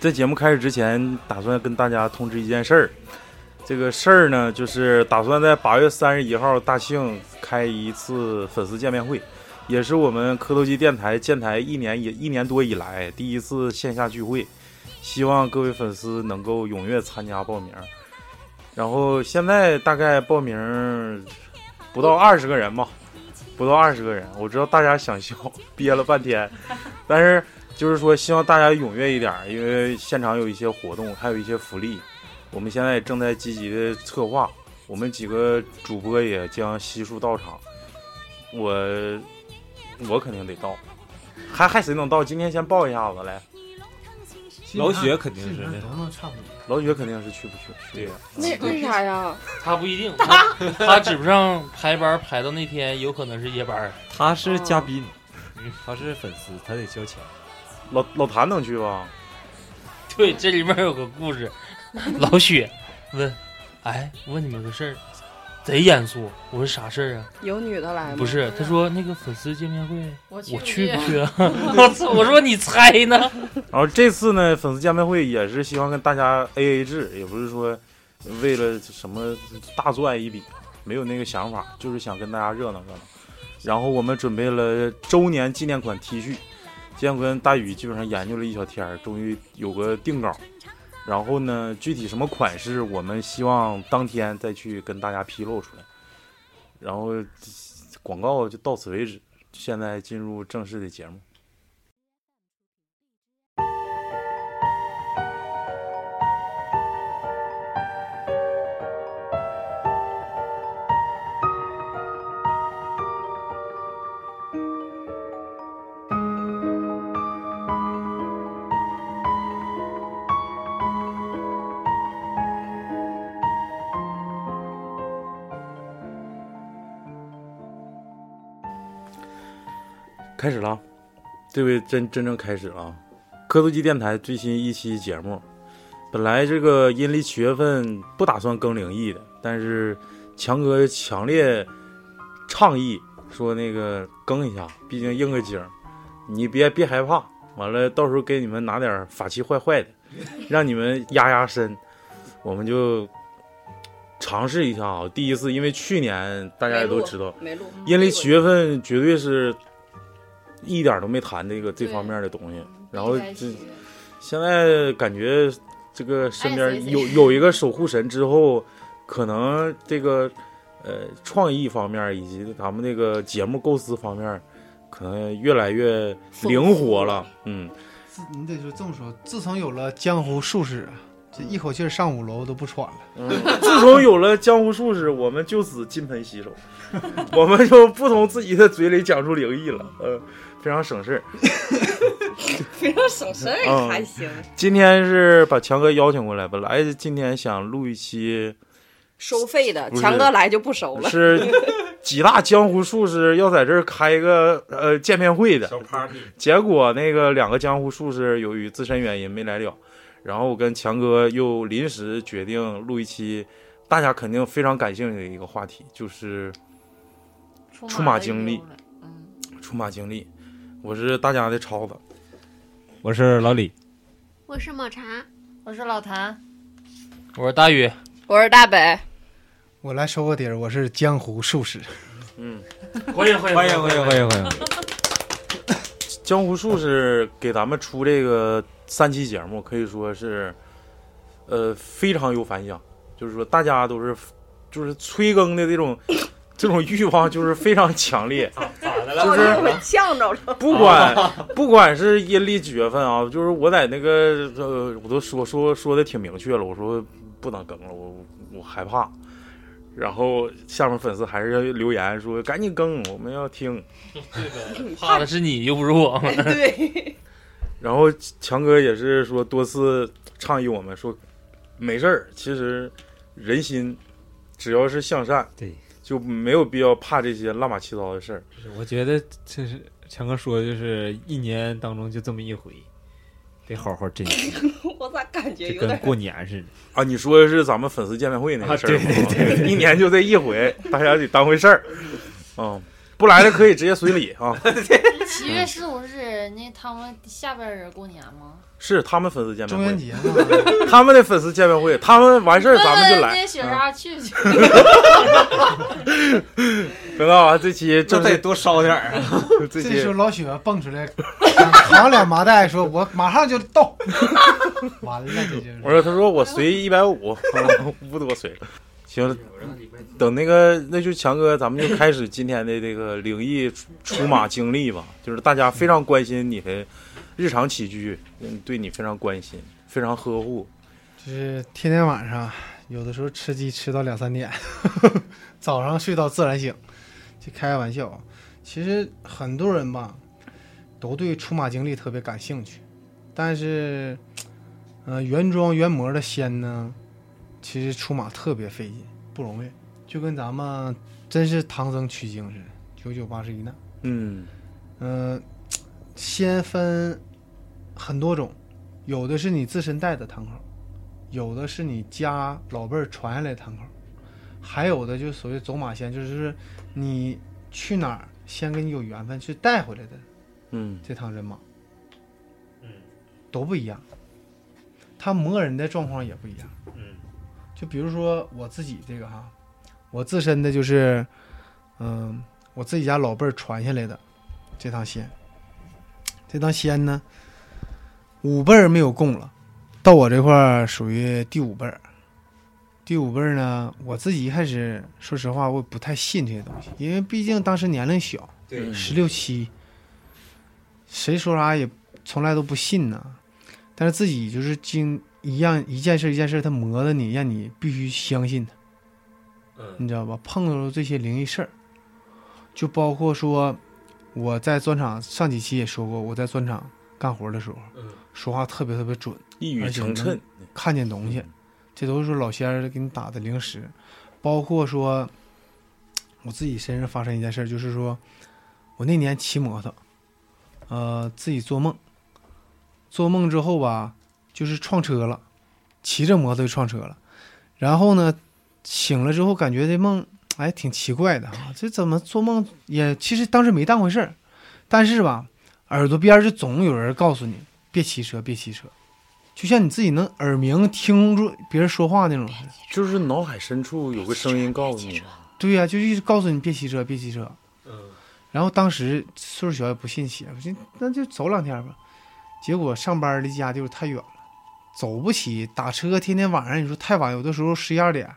在节目开始之前，打算跟大家通知一件事儿。这个事儿呢，就是打算在八月三十一号大庆开一次粉丝见面会，也是我们磕头机电台建台一年也一年多以来第一次线下聚会，希望各位粉丝能够踊跃参加报名。然后现在大概报名不到二十个人吧，不到二十个人。我知道大家想笑，憋了半天，但是就是说希望大家踊跃一点，因为现场有一些活动，还有一些福利。我们现在也正在积极的策划，我们几个主播也将悉数到场。我我肯定得到，还还谁能到？今天先报一下子来。老雪肯定是都能差不多。老雪肯定是去不去？对呀，为为啥呀？他不一定，他他指不上排班排到那天，有可能是夜班。他是嘉宾，他是粉丝，他得交钱。老老谭能去吧？对，这里面有个故事。老雪问：“哎，问你们个事儿，贼严肃。”我说：“啥事儿啊？”有女的来吗？不是，他说那个粉丝见面会，我我去去不去啊？我操！我说你猜呢？然后这次呢，粉丝见面会也是希望跟大家 A A 制，也不是说为了什么大赚一笔，没有那个想法，就是想跟大家热闹热闹。然后我们准备了周年纪念款 T 恤，今天跟大宇基本上研究了一小天，终于有个定稿。然后呢，具体什么款式，我们希望当天再去跟大家披露出来。然后广告就到此为止，现在进入正式的节目。开始了，这回真真正开始了。磕头机电台最新一期节目，本来这个阴历七月份不打算更灵异的，但是强哥强烈倡议说那个更一下，毕竟应个景儿，你别别害怕，完了到时候给你们拿点法器坏坏的，让你们压压身，我们就尝试一下啊。第一次，因为去年大家也都知道，阴历七月份绝对是一点都没谈这个这方面的东西。然后这现在感觉这个身边有有一个守护神之后，可能这个呃创意方面以及咱们这个节目构思方面，可能越来越灵活了。嗯，自你得说这么说，自从有了江湖术士，这一口气上五楼都不喘了。嗯，自从有了江湖术士，我们就此金盆洗手，我们就不从自己的嘴里讲出灵异了，呃，非常省事儿。非常省事儿嗯还行。今天是把强哥邀请过来，本来今天想录一期收费的，强哥来就不收了。是 几大江湖术士要在这儿开一个呃见面会的，party，结果那个两个江湖术士由于自身原因没来了，然后我跟强哥又临时决定录一期大家肯定非常感兴趣的一个话题，就是出马经历。嗯，出马经历。我是大家的超子，我是老李，我是抹茶，我是老谭，我是大宇，我是大北，我来收个底儿，我是江湖术士。嗯，欢迎欢迎欢迎欢迎欢迎欢迎！江湖术士给咱们出这个三期节目，可以说是，呃，非常有反响。就是说，大家都是，就是催更的这种，这种欲望就是非常强烈。就是我呛着了。不管不管是阴历几月份啊，就是我在那个呃，我都说说说的挺明确了，我说不能更了，我我害怕。然后下面粉丝还是要留言说赶紧更，我们要听。怕的是你，又不是我们。对，然后强哥也是说多次倡议我们说，没事儿，其实人心只要是向善，对，就没有必要怕这些乱码七糟的事儿。是我觉得这是强哥说，就是一年当中就这么一回，得好好珍惜，我咋感觉有点跟过年似的。啊，你说的是咱们粉丝见面会那个事儿吗？啊对对一年就这一回，大家得当回事儿。嗯，不来的可以直接随礼啊。七月十五日那他们下边人过年吗？是他们粉丝见中元面会，节嘛，他们的粉丝见面会，他们完事儿咱们就来。那雪莎去去，等到啊，这期这得多烧点儿啊！这时候老雪蹦出来，扛两麻袋，说我马上就到。完了，这就是我说，他说我随一百五，不多随了。行，等那个，那就强哥，咱们就开始今天的这个灵异出出马经历吧。就是大家非常关心你的日常起居，嗯，对你非常关心，非常呵护。就是天天晚上，有的时候吃鸡吃到两三点，早上睡到自然醒，就开个玩笑。其实很多人吧，都对出马经历特别感兴趣，但是，呃，原装原模的仙呢，其实出马特别费劲，不容易，就跟咱们真是唐僧取经似的，九九八十一难。嗯嗯，先分很多种，有的是你自身带的堂口，有的是你家老辈儿传下来的堂口，还有的就是所谓走马仙，就是你去哪儿先跟你有缘分去带回来的嗯。这趟人马，嗯。都不一样，他磨人的状况也不一样。嗯。就比如说我自己这个哈，我自身的就是，嗯，我自己家老辈儿传下来的这趟仙，这趟仙呢，五辈儿没有供了，到我这块儿属于第五辈儿。第五辈儿呢，我自己一开始说实话，我不太信这些东西，因为毕竟当时年龄小，对十六七，谁说啥也从来都不信呢。但是自己就是经一样一件事一件事，他磨的你，让你必须相信他，嗯你知道吧？碰到了这些灵异事儿，就包括说我在砖厂上几期也说过，我在砖厂干活的时候，嗯说话特别特别准，一语成谶。看见东西，这都是说老仙儿给你打的灵石，包括说我自己身上发生一件事儿，就是说我那年骑摩托，呃，自己做梦，做梦之后吧，就是撞车了，骑着摩托就撞车了，然后呢，醒了之后感觉这梦哎挺奇怪的啊，这怎么做梦也其实当时没当回事儿，但是吧，耳朵边儿就总有人告诉你别骑车，别骑车。就像你自己能耳鸣听住别人说话那种似的。就是脑海深处有个声音告诉你，对呀、就一直告诉你别骑车，别骑车。嗯然后当时岁数小也不信邪，我寻思那就走两天吧。结果上班离家就是太远了，走不起，打车天天晚上你说太晚，有的时候十一二点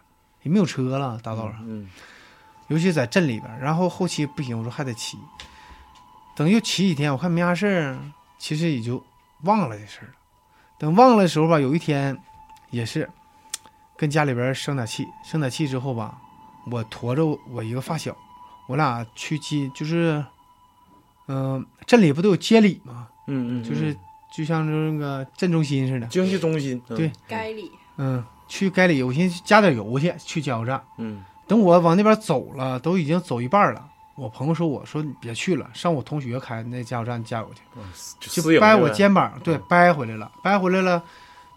也没有车了，大道上，嗯尤其在镇里边。然后后期不行，我说还得骑。等又骑几天，我看没啥事儿，其实也就忘了这事儿了。等忘了的时候吧，有一天也是跟家里边生点气，生点气之后吧，我驮着我一个发小，我俩去接，就是，嗯、镇里不都有街里吗？嗯嗯，就是就像那个镇中心似的，经济中心。嗯对，该里嗯，去街里，我寻思加点油去，去加油站。嗯等我往那边走了，都已经走一半了。我朋友说我说你别去了，上我同学开那加油站加油去。就掰我肩膀，对，掰回来了，掰回来了，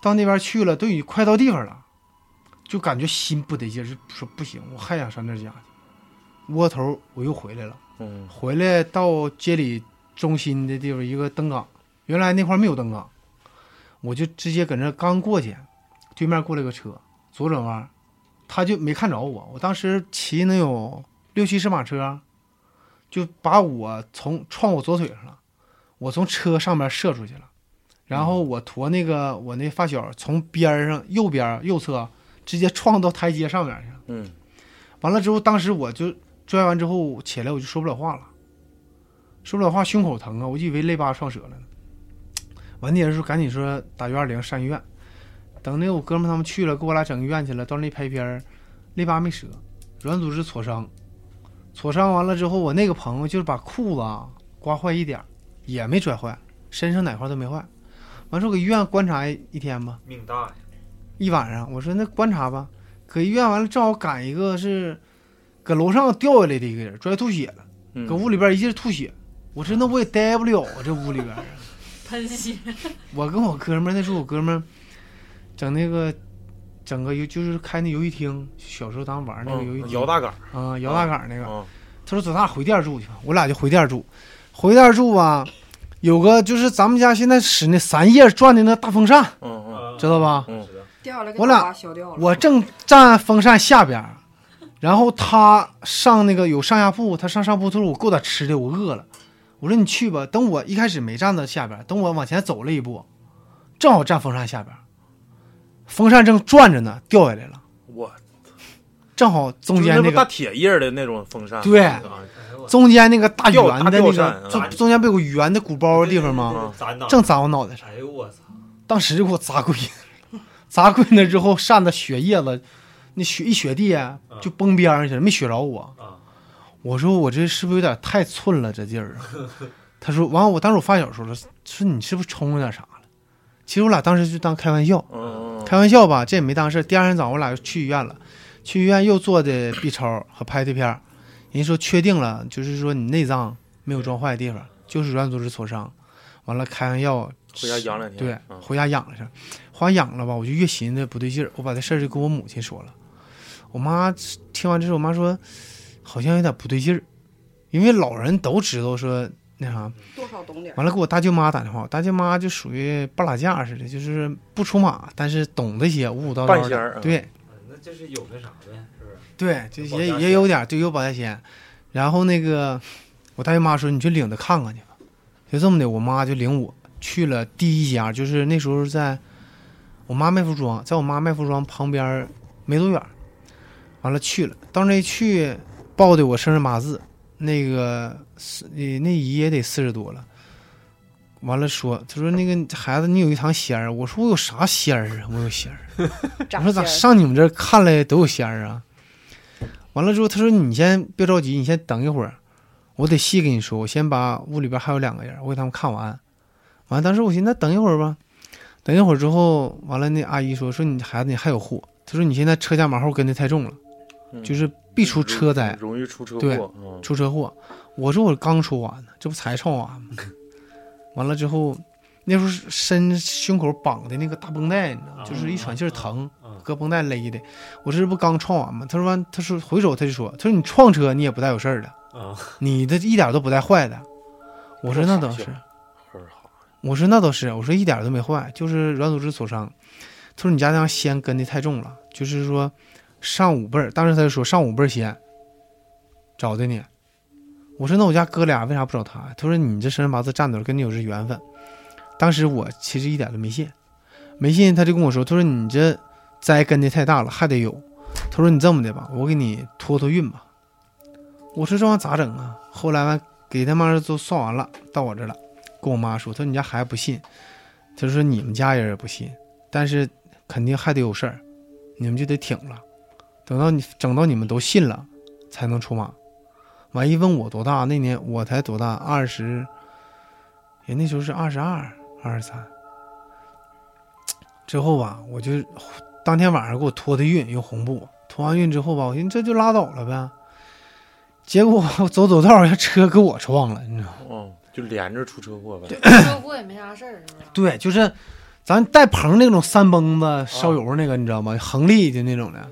到那边去了，都已经快到地方了，就感觉心不得劲，就说不行，我还想上那儿家去。窝头我又回来了，嗯。回来到街里中心的地方一个灯岗，原来那块没有灯岗，我就直接搁那刚过去，对面过来个车，左转弯，他就没看着我，我当时骑能有六七十码车，就把我从撞我左腿上了，我从车上面射出去了，然后我驮那个我那发小从边上右边右侧直接撞到台阶上面去了。嗯完了之后，当时我就拽完之后起来，我就说不了话了，说不了话，胸口疼啊，我以为肋巴撞折了呢。完那人说赶紧说打幺二零上医院，等那个我哥们他们去了，给我俩整医院去了，到那拍片儿，肋巴没折，软组织挫伤，挫伤完了之后，我那个朋友就是把裤子啊刮坏一点儿，也没拽坏，身上哪块都没坏。完说搁医院观察一一天吧，命大呀！一晚上，我说那观察吧，搁医院完了正好赶一个是搁楼上掉下来的一个人，拽吐血了，嗯，搁屋里边一劲吐血。我说那我也待不了啊，这屋里边儿。喷血，我跟我哥们儿那时候我哥们儿整那个整个游就是开那游戏厅，小时候咱们玩那个游戏厅嗯摇大杆儿啊摇大杆儿那个。啊，他说走，咱俩回店住去吧。我俩就回店住，回店住吧。有个就是咱们家现在使那三叶转的那大风扇，嗯嗯知道吧？我俩。我正站风扇下边儿，然后他上那个有上下铺，他上上铺，他说我给我点吃的，我饿了。我说你去吧。等我一开始没站到下边儿，等我往前走了一步，正好站风扇下边儿，风扇正转着呢，掉下来了，我。正好中间那个那大铁叶的那种风扇，对啊中间那个大圆的那个中啊。中间不有个圆的鼓包的地方吗？正砸我脑袋上，哎呦我操！当时就给我砸跪了，砸跪那之后扇的血叶子，那雪一雪地啊就崩边上去了，没雪着我。啊。我说我这是不是有点太寸了这劲儿啊？他说完，我当时我发小说了，说你是不是冲了点啥了？其实我俩当时就当开玩笑，开玩笑吧，这也没当事。第二天早上我俩就去医院了，去医院又做的 B 超和拍的片儿，人家说确定了，就是说你内脏没有撞坏的地方，就是软组织挫伤。完了开完药，回家养两天，对嗯，回家养了去，回家养了吧，我就越寻思不对劲儿，我把这事儿就跟我母亲说了。我妈听完之后，我妈说好像有点不对劲儿，因为老人都知道说那啥。多少懂点。完了给我大舅妈打电话，我大舅妈就属于半拉架似的，就是不出马，但是懂得些，五五道道的。半仙儿嗯对那就是有那啥呗，是不是？对，就也也有点儿，对，有保家仙。然后那个我大舅妈说，你去领他看看去吧。就这么的，我妈就领我去了第一家，就是那时候在我妈卖服装，在我妈卖服装旁边没多远。完了去了，到那一去报的我生日八字，那个是呃那姨也得四十多了。完了说，他说那个孩子你有一堂仙儿，我说我有啥仙儿啊？我有仙儿。我说咋上你们这儿看来都有仙儿啊？完了之后，他说你先别着急，你先等一会儿，我得细跟你说。我先把屋里边还有两个人，我给他们看完。完了，当时我寻思那等一会儿吧，等一会儿之后，完了那阿姨说说你孩子你还有货，她说你现在车架马后跟的太重了，嗯就是必出车灾，容易出车对出车祸。我说我刚说完呢，这不才唱完吗？完了之后，那时候身胸口绑的那个大绷带，你知道吗，就是一喘气儿疼，嗯搁绷带勒的。我这不刚撞完吗？他说完，他说回首他就说，他说你撞车你也不带有事儿的，啊，你的一点都不带坏的。我说那倒是，我说那倒是，我说一点都没坏，就是软组织挫伤。他说你家那样先跟的太重了，就是说上五辈儿，当时他就说上五辈儿仙找的你。我说那我家哥俩为啥不找他？他说你这生辰八字站那儿跟你有这缘分。当时我其实一点都没信，没信他就跟我说，他说你这灾跟的太大了，还得有。他说你这么的吧，我给你托托运吧。我说这玩意咋整啊？后来完给他妈都算完了，到我这了，跟我妈说，他说你家孩子不信，他说你们家人也不信，但是肯定还得有事儿，你们就得挺了，等到你整到你们都信了，才能出马。完一问我多大，那年我才多大，二十，也那时候是二十二、二十三。之后吧，我就当天晚上给我托的运，用红布托完运之后吧，我寻思这就拉倒了呗。结果我走走道，这 车给我撞了，你知道吗？哦，就连着出车祸呗，车祸也没啥事儿，是不是？对，就是咱带棚那种三蹦子烧油那个，你知道吗？横立的那种的，啊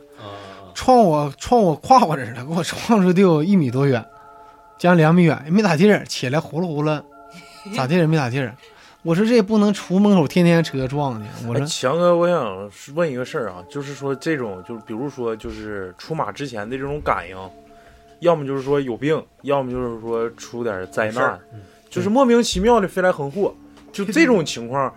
撞我撞我胯我这儿了，给我撞出得有一米多远，将近两米远，也没咋地儿，起来呼噜呼噜，咋地儿也没咋地儿。我说这也不能出门口天天车撞的，我哎，说强哥，我想问一个事儿啊，就是说这种，就是比如说，就是出马之前的这种感应，要么就是说有病，要么就是说出点灾难，嗯就是莫名其妙的飞来横祸，就这种情况。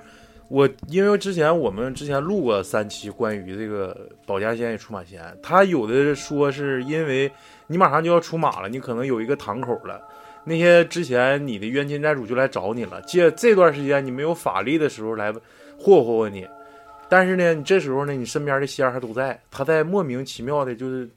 我因为之前我们之前录过三期关于这个保家仙与出马仙，他有的说是因为你马上就要出马了，你可能有一个堂口了，那些之前你的冤亲债主就来找你了，借这段时间你没有法力的时候来霍霍霍你，但是呢，你这时候呢，你身边的仙还都在，他在莫名其妙的就是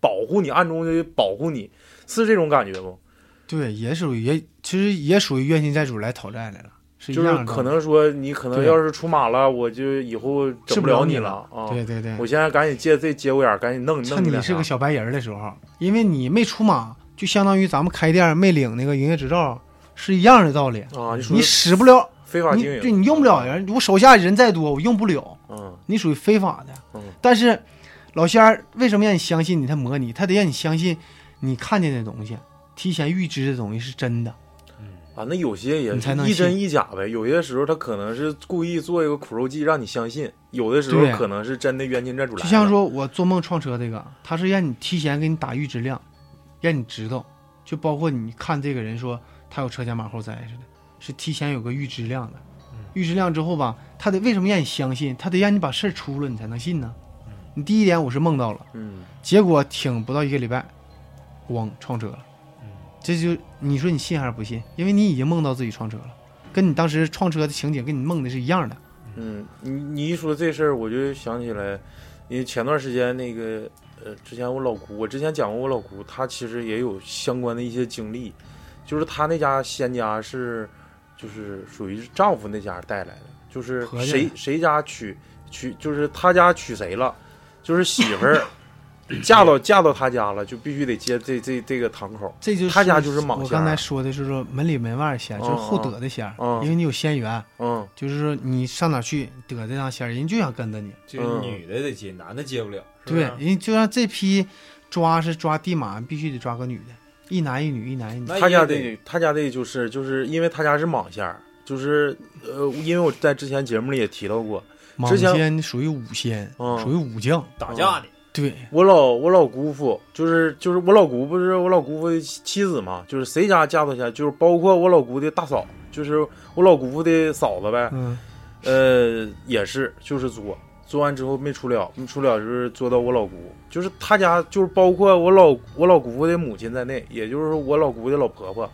保护你，暗中的保护你，是这种感觉不？对，也属于也其实也属于冤亲债主来讨债来了，就是。可能说你可能要是出马了，我就以后整治不了你了了啊。对对对，我现在赶紧借这节骨眼儿，赶紧弄弄趁你是个小白人的时候，因为你没出马，就相当于咱们开店没领那个营业执照是一样的道理。啊，你你使不了，你非法经营，对你用不了人，我手下人再多，我用不了，嗯你属于非法的。嗯但是老仙儿为什么让你相信你？他模拟，他得让你相信你看见的东西，提前预知的东西是真的。啊，那有些也你才能一真一假呗。有些时候他可能是故意做一个苦肉计让你相信，有的时候可能是真的冤亲债主来了。就像说我做梦撞车这个，他是让你提前给你打预知量，让你知道，就包括你看这个人说他有车前马后灾似的，是提前有个预知量的。预知量之后吧，他得为什么让你相信？他得让你把事儿出了，你才能信呢。你第一点我是梦到了，嗯，结果挺不到一个礼拜，咣撞车了。这就你说你信还是不信？因为你已经梦到自己撞车了，跟你当时撞车的情景跟你梦的是一样的。嗯，你你一说这事儿，我就想起来，因为前段时间那个呃，之前我老姑，我之前讲过我老姑，她其实也有相关的一些经历，就是她那家仙家是，就是属于是丈夫那家带来的，就是谁谁家娶娶，就是他家娶谁了，就是媳妇儿嫁到嫁到他家了，就必须得接这这这个堂口。这就是他家就是莽我刚才说的是说门里门外仙，嗯就是后得的仙因为你有仙缘，嗯就是说你上哪去得这张仙，人就想跟着你。就女的得接，男的接不了。是不对，人就像这批抓是抓地马，必须得抓个女的，一男一女，一男一女。他家的他家的就是就是因为他家是莽仙，就是呃，因为我在之前节目里也提到过，莽仙属于武仙，嗯属于武将。打架的，对，我老我老姑父就是就是我老姑不是我老姑父的妻子嘛，就是谁家嫁到家，就是包括我老姑的大嫂，就是我老姑父的嫂子呗，嗯，呃，也是就是作，作完之后没出了，没出了就是作到我老姑，就是他家就是包括我老我老姑父的母亲在内，也就是我老姑的老婆婆，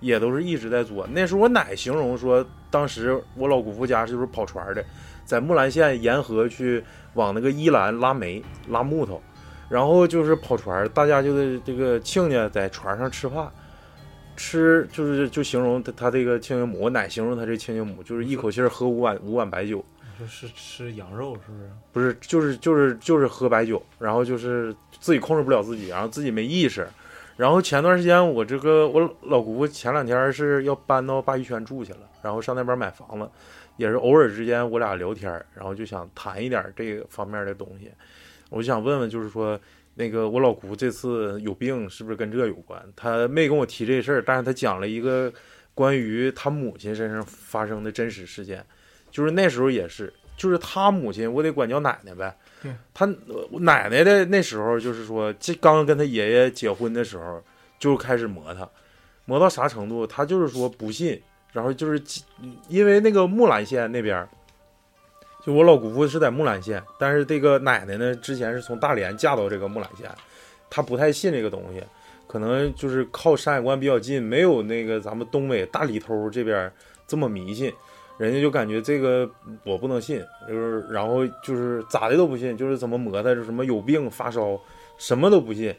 也都是一直在作。那时候我奶形容说，当时我老姑父家就是跑船的，在木兰县沿河去往那个伊兰拉煤拉木头，然后就是跑船，大家就是这个亲家在船上吃饭。吃就是就形容他他这个亲家母，我奶形容他这亲家母就是一口气儿喝五碗五碗白酒，就是吃羊肉是不是？不是，就是就是就是喝白酒，然后就是自己控制不了自己，然后自己没意识。然后前段时间我这个我老姑父前两天是要搬到鲅鱼圈住去了，然后上那边买房子，也是偶尔之间我俩聊天儿，然后就想谈一点这方面的东西。我就想问问，就是说那个我老姑这次有病是不是跟这有关？他没跟我提这事儿，但是他讲了一个关于他母亲身上发生的真实事件，就是那时候也是，就是他母亲，我得管叫奶奶呗。对，他奶奶的那时候就是说，这刚跟他爷爷结婚的时候就开始磨他，磨到啥程度？他就是说不信，然后就是因为那个木兰县那边，就我老姑父是在木兰县，但是这个奶奶呢，之前是从大连嫁到这个木兰县，她不太信这个东西，可能就是靠山海关比较近，没有那个咱们东北大里头这边这么迷信。人家就感觉这个我不能信，就是然后就是咋的都不信，就是怎么磨他，就什么有病发烧，什么都不信。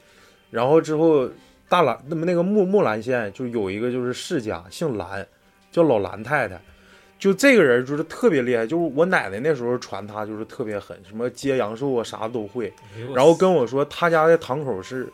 然后之后大兰那么那个木木兰县就有一个就是世家姓兰，叫老兰太太，就这个人就是特别厉害，就是我奶奶那时候传他就是特别狠，什么接阳寿啊啥都会。然后跟我说他家的堂口是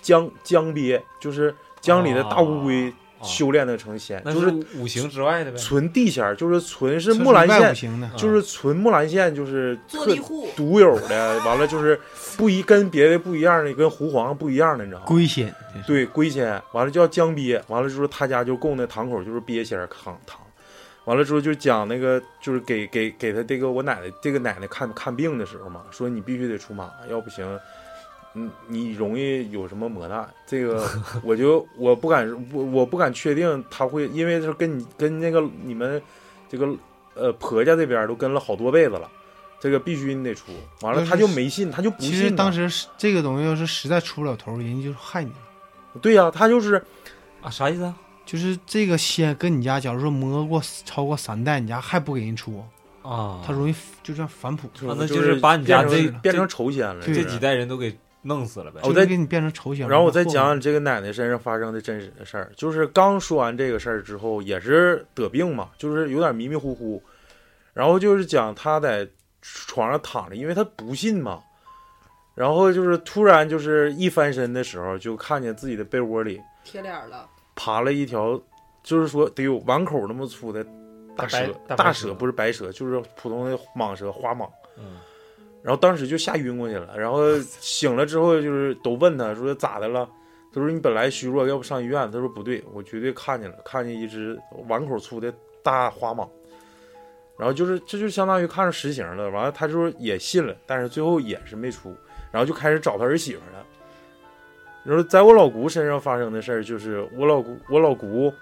江江鳖，就是江里的大乌龟啊修炼的成仙，就是五行之外的呗。纯地仙儿，就是纯是木兰县就是纯木兰县，就是特坐地户，独有的。完了就是不一跟别的不一样的，跟狐黄不一样的，你知道吗？龟仙。对，龟仙，完了叫江鳖，完了之后他家就供那堂口就是鳖仙儿堂堂，完了之后就讲那个就是给给给他这个我奶奶这个奶奶看看病的时候嘛，说你必须得出马，要不行，嗯，你容易有什么磨难。这个我就我不敢我我不敢确定他会，因为是跟你跟那个你们这个呃婆家这边都跟了好多辈子了。这个必须你得出，完了他就没信，他就不信。其实当时这个东西要是实在出不了头，人家就是害你了。对呀、他就是啊，啥意思啊？就是这个仙跟你家，假如说磨过超过三代，你家还不给人出，啊，他容易就这样反哺，啊那就就是把你家这变成仇仙了。这几代人都给弄死了呗。我再给你变成丑小。然后我再讲这个奶奶身上发生的真实的事儿，就是刚说完这个事儿之后，也是得病嘛，就是有点迷迷糊糊，然后就是讲她在床上躺着，因为她不信嘛，然后就是突然就是一翻身的时候，就看见自己的被窝里贴脸了，爬了一条，就是说得有碗口那么粗的大蛇大蛇不是白蛇，就是普通的蟒蛇，花蟒。嗯，然后当时就吓晕过去了，然后醒了之后就是都问他说咋的了，他说你本来虚弱，要不上医院？他说不对，我绝对看见了，看见一只碗口粗的大花蟒。然后就是这就相当于看着实形了。完了，他就是也信了，但是最后也是没出，然后就开始找他儿媳妇了。然后在我老姑身上发生的事儿，就是我老姑，我老姑，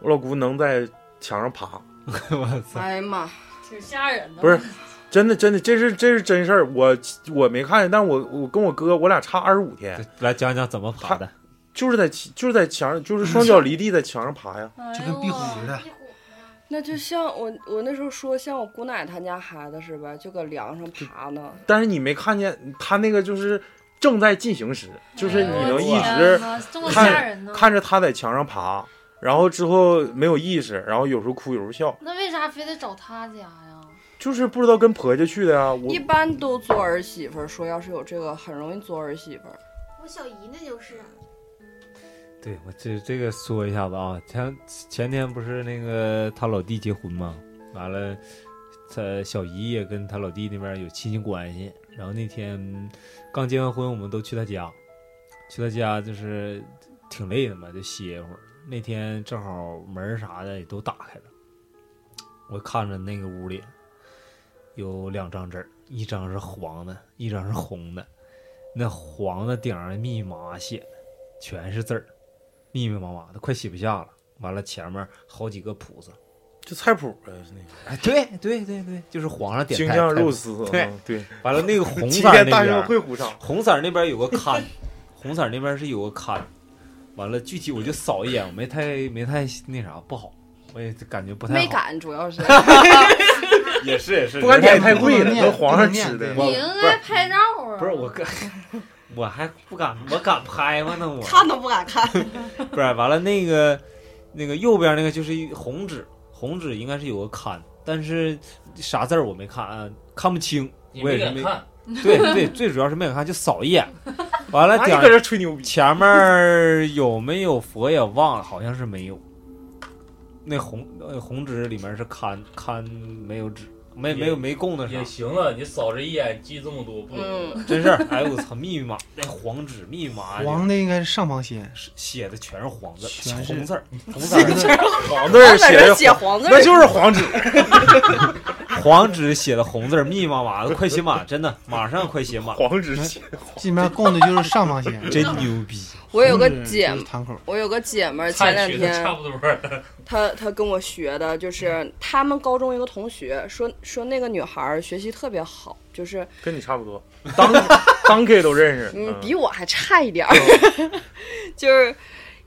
我老姑能在墙上爬，我操！哎呀妈，挺吓人的。不是真的，真的，这是这是真事儿。我我没看见，但是我我跟我哥，我俩差二十五天，来讲讲怎么爬的。就是在就是在墙上，就是双脚离地在墙上爬呀。哎就跟壁虎似的壁虎那就像我我那时候说，像我姑奶他家孩子是吧，就搁梁上爬呢。但是你没看见他那个就是正在进行时，就是你能一哎直呦我天哪这么吓人呢？看着他在墙上爬，然后之后没有意识，然后有时候哭有时候笑，那为啥非得找他家呀？就是不知道跟婆家去的呀。我一般都做儿媳妇儿，说要是有这个，很容易做儿媳妇儿。我小姨那就是，对我这这个说一下子啊，前前天不是那个他老弟结婚嘛，完了，他小姨也跟他老弟那边有亲戚关系，然后那天刚结完婚，我们都去他家，去他家就是挺累的嘛，就歇一会儿。那天正好门啥的也都打开了，我看着那个屋里有两张纸，一张是黄的，一张是红的，那黄的顶上密密麻麻写的全是字儿。密密麻麻的，快写不下了。完了，前面好几个谱子。就菜谱呗，是那个哎，对对对对，就是皇上点京酱菜菜谱肉丝，对嗯对，完了，那个红色那边，会虎上，红色那边有个龛，红色那边是有个龛。完了，具体我就扫一眼，我没太没太那啥，不好，我也感觉不太好。没敢，主要是 也是也是，不敢点太贵了，皇上吃的你应该拍照啊！不是我敢，我还不敢，我敢拍吗？那我看都不敢看。不是完了，那个那个右边那个就是一红纸，红纸应该是有个刊，但是啥字儿我没看，啊看不清。我也是没看，对对，最主要是没敢看，就扫一眼。完了，点搁这吹牛逼，前面有没有佛也忘了，好像是没有。那红呃红纸里面是刊刊没有纸，没没有没供的啥也，行了，你扫这一眼记这么多，不容易。嗯，真是哎我操，密密麻那黄纸密密麻麻黄的应该是上方写，写的全是黄字，全是红字儿，红字儿，黄字 写黄字儿？那就是黄纸。黄纸写的红字，密密麻麻的，快写满，真的，马上快写满，黄纸写，基本上供的就是上方先。真牛逼！我有个姐我有个姐们儿，前两天差天不多，她她跟我学的，就是他们高中一个同学说说那个女孩儿学习特别好，就是跟你差不多，当当 K 都认识。嗯比我还差一点儿，就是。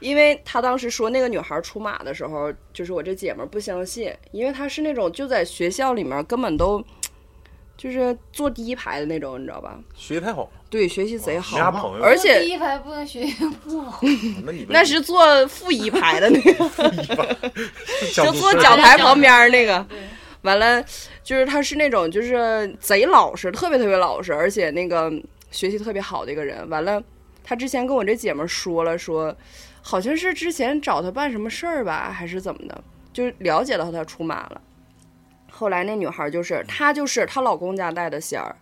因为他当时说那个女孩出马的时候，就是我这姐们儿不相信，因为她是那种就在学校里面根本都就是坐第一排的那种，你知道吧？学习太好，对，学习贼没好，啥朋友。而且第一排不能学习不好，那你那是坐负一排的那个，就坐脚讲台旁边儿那个。完了，就是他是那种就是贼老实，特别特别老实，而且那个学习特别好的一个人。完了，他之前跟我这姐们儿说了说，好像是之前找他办什么事儿吧，还是怎么的，就是了解到他出马了。后来那女孩就是她就是她老公家带的仙儿，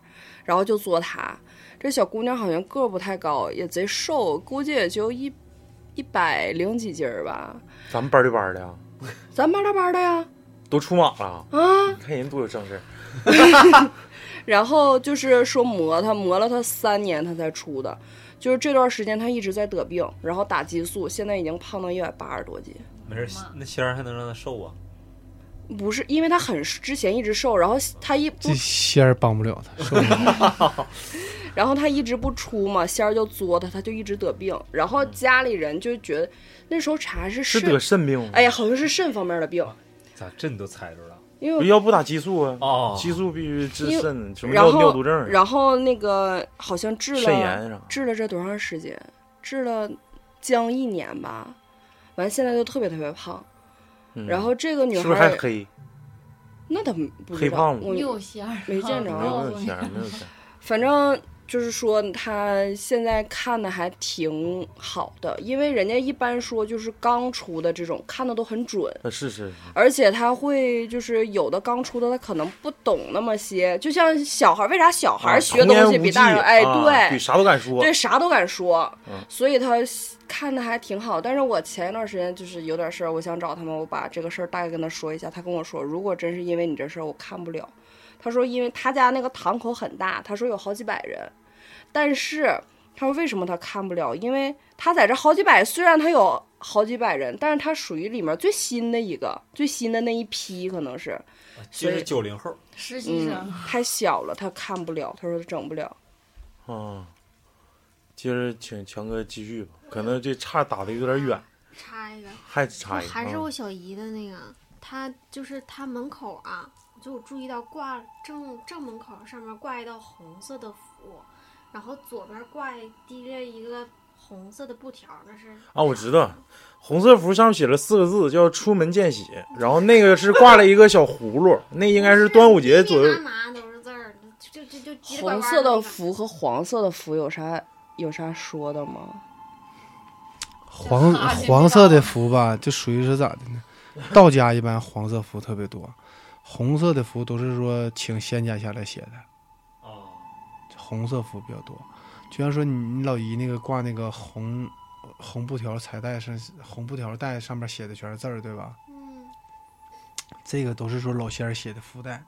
然后就做她。这小姑娘好像个儿不太高，也贼瘦，估计也就一一百零几斤儿吧。咱们班对班的呀，咱班大班的呀，都出马了，啊！你看人多有正事儿。然后就是说磨他，磨了他三年他才出的，就是这段时间他一直在得病，然后打激素，现在已经胖到一百八十多斤。没事，那仙儿还能让他瘦啊？不是因为他很之前一直瘦，然后他一不这，仙儿帮不了他。然后他一直不出嘛，仙儿就作他，他就一直得病。然后家里人就觉得那时候查是，是得肾病吗？哎呀，好像是肾方面的病，咋这你都猜着了？因为要不打激素啊？哦激素必须治肾，什么叫然后尿毒症？然后那个好像治肾了炎啥？治了这多长时间？治了将一年吧，完现在就特别特别胖。嗯然后这个女是孩儿，不是还黑？那她不知道黑胖子我你有仙儿，没见着没有没有告诉你钱，没有钱。反正就是说他现在看的还挺好的，因为人家一般说就是刚出的这种看的都很准，啊是是是，而且他会就是有的刚出的他可能不懂那么些，就像小孩，为啥小孩儿学东西比大人哎啊对对啥都敢说，对，啥都敢说，嗯所以他看的还挺好。但是我前一段时间就是有点事儿，我想找他们，我把这个事儿大概跟他说一下。他跟我说，如果真是因为你这事儿，我看不了。他说，因为他家那个堂口很大，他说有好几百人，但是他说为什么他看不了？因为他在这好几百，虽然他有好几百人，但是他属于里面最新的一个，最新的那一批，可能是，就是九零后，实习生嗯，太小了，他看不了。他说他整不了。啊。接着请强哥继续吧，可能这岔打的有点远，插一个，还插一个。还是啊我小姨的那个，她就是她门口啊，就我注意到挂正正门口上面挂一道红色的符，然后左边挂一提着一个红色的布条，那是啊，我知道，红色符上面写了四个字，叫“出门见喜”，然后那个是挂了一个小葫芦，那应该是端午节左右密密。麻麻都是字儿，就就就红色的符和黄色的符有啥有啥说的吗？黄黄色的符吧，就属于是咋的呢？道家一般黄色符特别多，红色的符都是说请仙家下来写的，啊，红色符比较多。就像说你你老姨那个挂那个红红布条彩带上，红布条带上面写的全是字儿，对吧？嗯，这个都是说老仙儿写的福袋，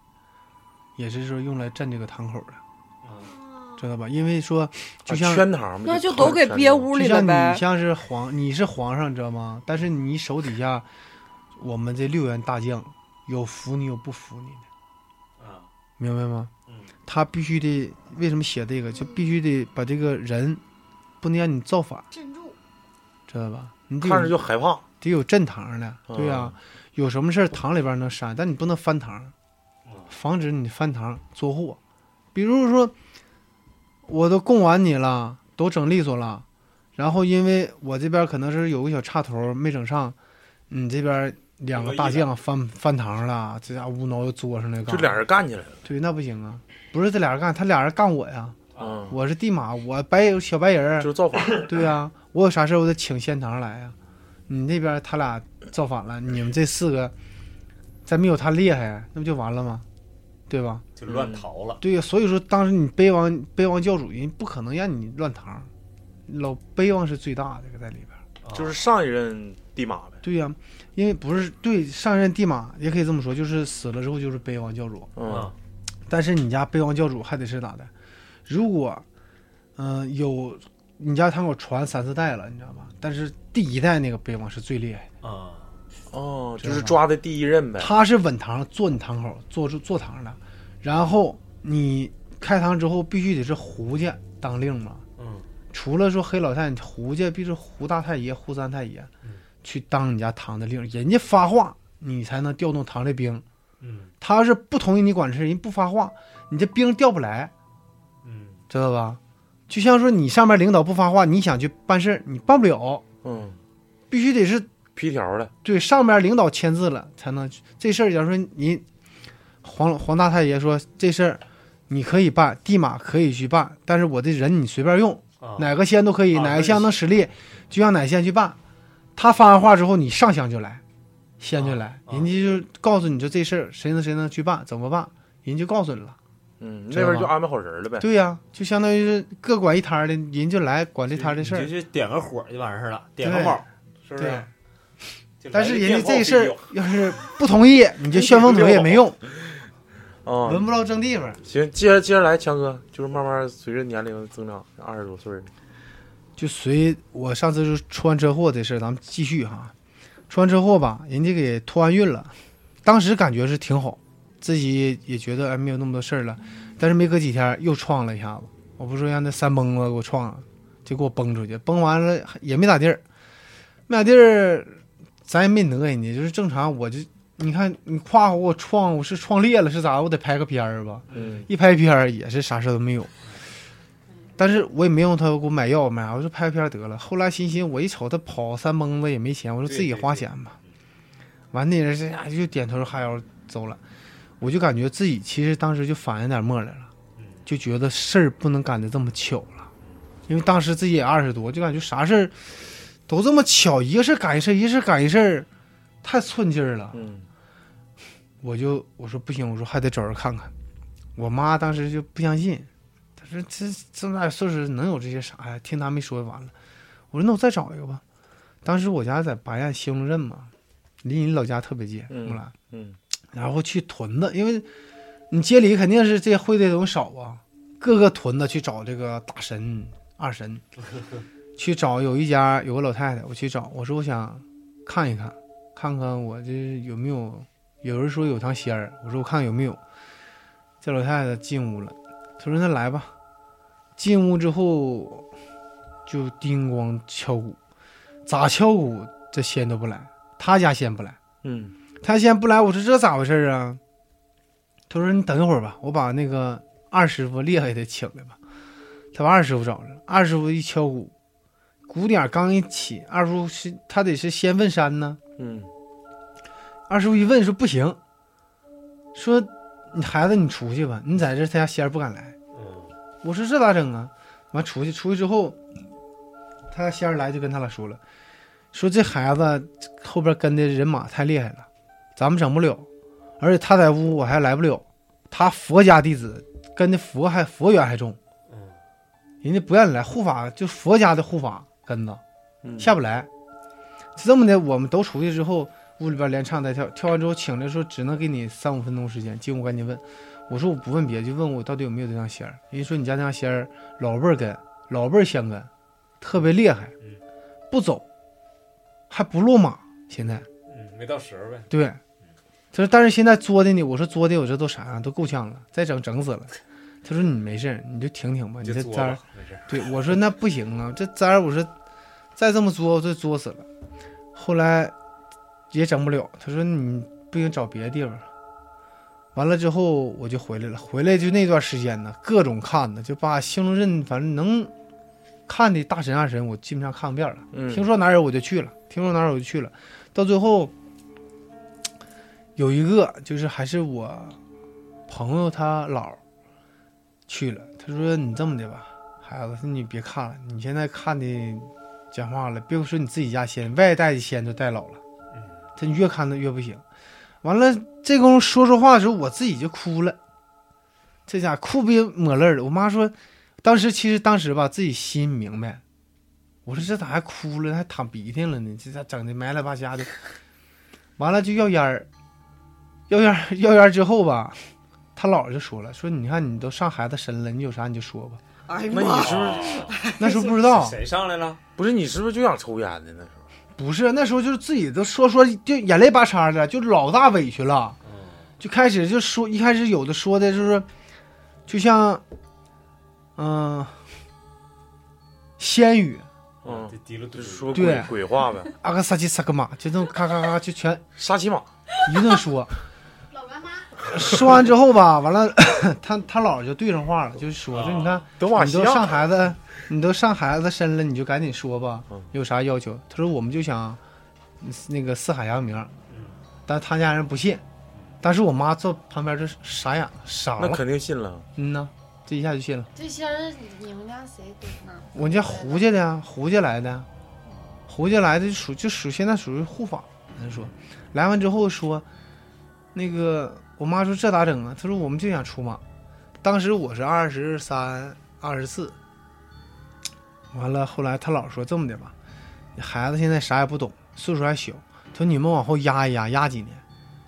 也是说用来镇这个堂口的，哦知道吧？因为说就像、啊圈堂嘛，那就都给憋屋里了呗你。像是皇，你是皇上，知道吗？但是你手底下，我们这六员大将，有服你有不服你的，啊，明白吗？嗯，他必须得为什么写这个？就必须得把这个人，不能让你造反，镇住，知道吧？你得看着就害怕。得有镇堂的，对呀、啊有什么事儿堂里边能删，但你不能翻堂，嗯防止你翻堂作祸。比如说，我都供完你了，都整利索了，然后因为我这边可能是有个小插头没整上，你这边两个大将翻翻堂了，这家伙无脑又作上那个，就俩人干起来了。对，那不行啊，不是这俩人干，他俩人干我呀，嗯，我是地马，我白小白人儿就，是造反。对呀、我有啥事儿我得请仙堂来呀、你那边他俩造反了，你们这四个再没有他厉害，那不就完了吗？对吧？就乱逃了。对呀、所以说当时你碑王碑王教主人不可能让你乱堂，老碑王是最大的在里边。啊就是上一任地马呗。对呀、因为不是对上任地马也可以这么说，就是死了之后就是碑王教主，嗯啊，但是你家碑王教主还得是咋的？如果嗯、有你家堂口传三四代了，你知道吧？但是第一代那个碑王是最厉害的。啊，哦，就是抓的第一任呗。他是稳堂坐你堂口坐住坐堂的，然后你开堂之后必须得是胡家当令嘛，嗯，除了说黑老太，胡家必须胡大太爷、胡三太爷嗯去当你家堂的令，人家发话你才能调动堂的兵。嗯，他要是不同意你管事，人不发话，你这兵调不来，嗯，知道吧？就像说你上面领导不发话，你想去办事儿，你办不了，嗯，必须得是批条的。对，上面领导签字了才能这事儿。假如说你黄黄大太爷说这事儿你可以办，地马可以去办，但是我的人你随便用，啊，哪个县都可以，啊哪个县能实力就让哪县去办。他发完话之后，你上乡就来，县就来，啊人家就告诉你就这事儿谁能谁能去办，怎么办，人就告诉你了。嗯，那边就安排好人了呗。对呀、就相当于是各管一摊儿的，人就来管这摊儿的事儿你。就去点个火就完事儿了，点个对卯，是不对是？但是人家这事儿要是不同意，你就旋风腿也没用，啊，闻不到正地方。行，接着接着来，强哥，就是慢慢随着年龄增长，二十多岁了，就随我上次就出完车祸这事儿，咱们继续哈。出完车祸吧，人家给托完运了，当时感觉是挺好，自己也觉得哎没有那么多事儿了，但是没隔几天又撞了一下子。我不是说让那山崩子给我撞了，就给我崩出去，崩完了也没咋地儿，没咋地儿，咱也没讹人家，就是正常。我就你看你胯给我撞，我是撞裂了是咋？我得拍个片儿吧。嗯，一拍片儿也是啥事都没有。但是我也没用他给我买药买啥，我就拍个片得了。后来欣欣，我一瞅他跑三蹦子也没钱，我说自己花钱吧。完那人这家就点头哈腰走了，我就感觉自己其实当时就反应点墨来了，就觉得事儿不能赶得这么巧了，因为当时自己也二十多，就感觉啥事儿都这么巧，一个事儿赶一事儿，一个事儿赶一事儿，太寸劲儿了。嗯我就我说不行，我说还得找人看看。我妈当时就不相信，她说这这么大岁数能有这些啥呀？听他没说完了。我说那我再找一个吧。当时我家在白彦兴隆镇嘛，离你老家特别近，嗯木兰。嗯然后去屯子，因为你街里肯定是这些会的东西少啊，各个屯子去找这个大神、二神，去找有一家有个老太太，我去找，我说我想看一看，看看我这有没有，有人说有趟仙儿，我说我看看有没有，这老太太进屋了，她说那来吧，进屋之后就叮咣敲鼓，咋敲鼓这仙都不来，他家仙不来。嗯他先不来，我说这咋回事啊？他说你等一会儿吧，我把那个二师傅厉害的请来吧。他把二师傅找来了，二师傅一敲鼓，鼓点刚一起，二师傅是他得是先问山呢。嗯二师傅一问说不行，说你孩子你出去吧，你在这他家仙儿不敢来。嗯。我说这咋整啊？完出去，出去之后，他家仙儿来就跟他俩说了，说这孩子后边跟的人马太厉害了，咱们整不了，而且他在屋我还来不了，他佛家弟子跟的佛还佛缘还重，嗯。人家不让你来护法，就佛家的护法跟着嗯。下不来，就这么的，我们都出去之后，屋里边连唱带跳，跳完之后请来说只能给你三五分钟时间，进屋赶紧问。我说我不问别的，就问我到底有没有这张仙儿。人家说你家这张仙儿老辈儿跟，老辈儿相跟，特别厉害嗯，不走，还不落马。现在嗯，没到时候呗。对，他说但是现在作的呢，我说作的我这都啥样，都够呛了，再整整死了。他说你没事，你就挺挺吧，你这簪儿，没事儿。对，我说那不行啊，这簪儿我说再这么作，我这作死了。后来也整不了，他说你不行，找别的地方。完了之后我就回来了，回来就那段时间呢，各种看呢，就把兴隆镇反正能看的大神二神，我基本上看遍了。嗯，听说哪有我就去了，听说哪有我就去了。到最后有一个就是还是我朋友他姥去了，他说你这么的吧，孩子，你别看了，你现在看的讲话了，别说你自己家仙，外带的仙都带老了，嗯他越看他越不行。完了，这功夫说说话的时候，我自己就哭了，这家哭憋抹泪儿了。我妈说，当时其实当时吧，自己心明白，我说这咋还哭了，还淌鼻涕了呢？这咋整的埋了吧瞎的？完了就要烟儿，要烟儿要烟儿之后吧，他姥就说了，说你看你都上孩子身了，你有啥你就说吧。那你哎呀妈！是不是那时候不知道，谁上来了？不是你是不是就想抽烟的那时候？不是那时候就是自己都说说就眼泪巴叉的，就老大委屈了。嗯。就开始就说，一开始有的说的就是，就像，嗯、仙语嗯。说鬼对。鬼话呗，阿克萨奇萨克玛，就这种咔咔咔就全沙琪玛。一顿说。说完之后吧，完了，他他姥儿就对上话了，就是说说你看你都上孩子，你都上孩子身了，你就赶紧说吧嗯，有啥要求？他说我们就想那个四海扬名，嗯但他家人不信。但是我妈坐旁边就傻眼了，傻了。那肯定信了。嗯呐，这一下就信了。这仙儿你们家谁给呢？我家胡家的呀，胡家来的，胡家来的就属就属现在属于护法。他说，来完之后说，那个我妈说这咋整啊？她说我们就想出马。当时我是二十三、二十四，完了后来他姥说这么的吧，孩子现在啥也不懂，岁数还小，他说你们往后压一压，压几年，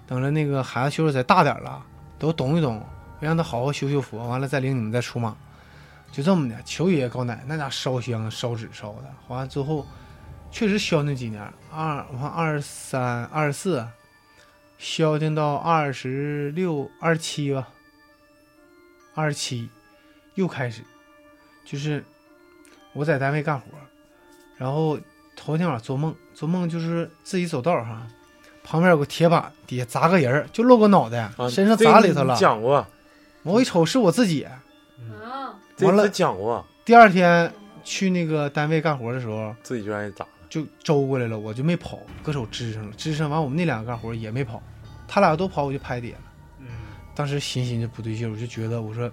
等着那个孩子岁数再大点了，都懂一懂，让他好好修修佛，完了再领你们再出马。就这么的，求爷爷告奶奶，那家烧香烧纸烧的，完了之后，确实消停几年，二我看二十三、二十四，消停到二十六、二十七吧，二十七，又开始，就是我在单位干活，然后头天晚上做梦，做梦就是自己走道哈，旁边有个铁板，底下砸个人儿，就露个脑袋，啊，身上砸里头了，讲过，我一瞅是我自己。啊，完了这这讲过，第二天去那个单位干活的时候，自己就让人砸。了。就周过来了，我就没跑，搁手支上了，支上完我们那两个干活也没跑，他俩都跑我就拍底下了。嗯。当时心心就不对劲，我就觉得我说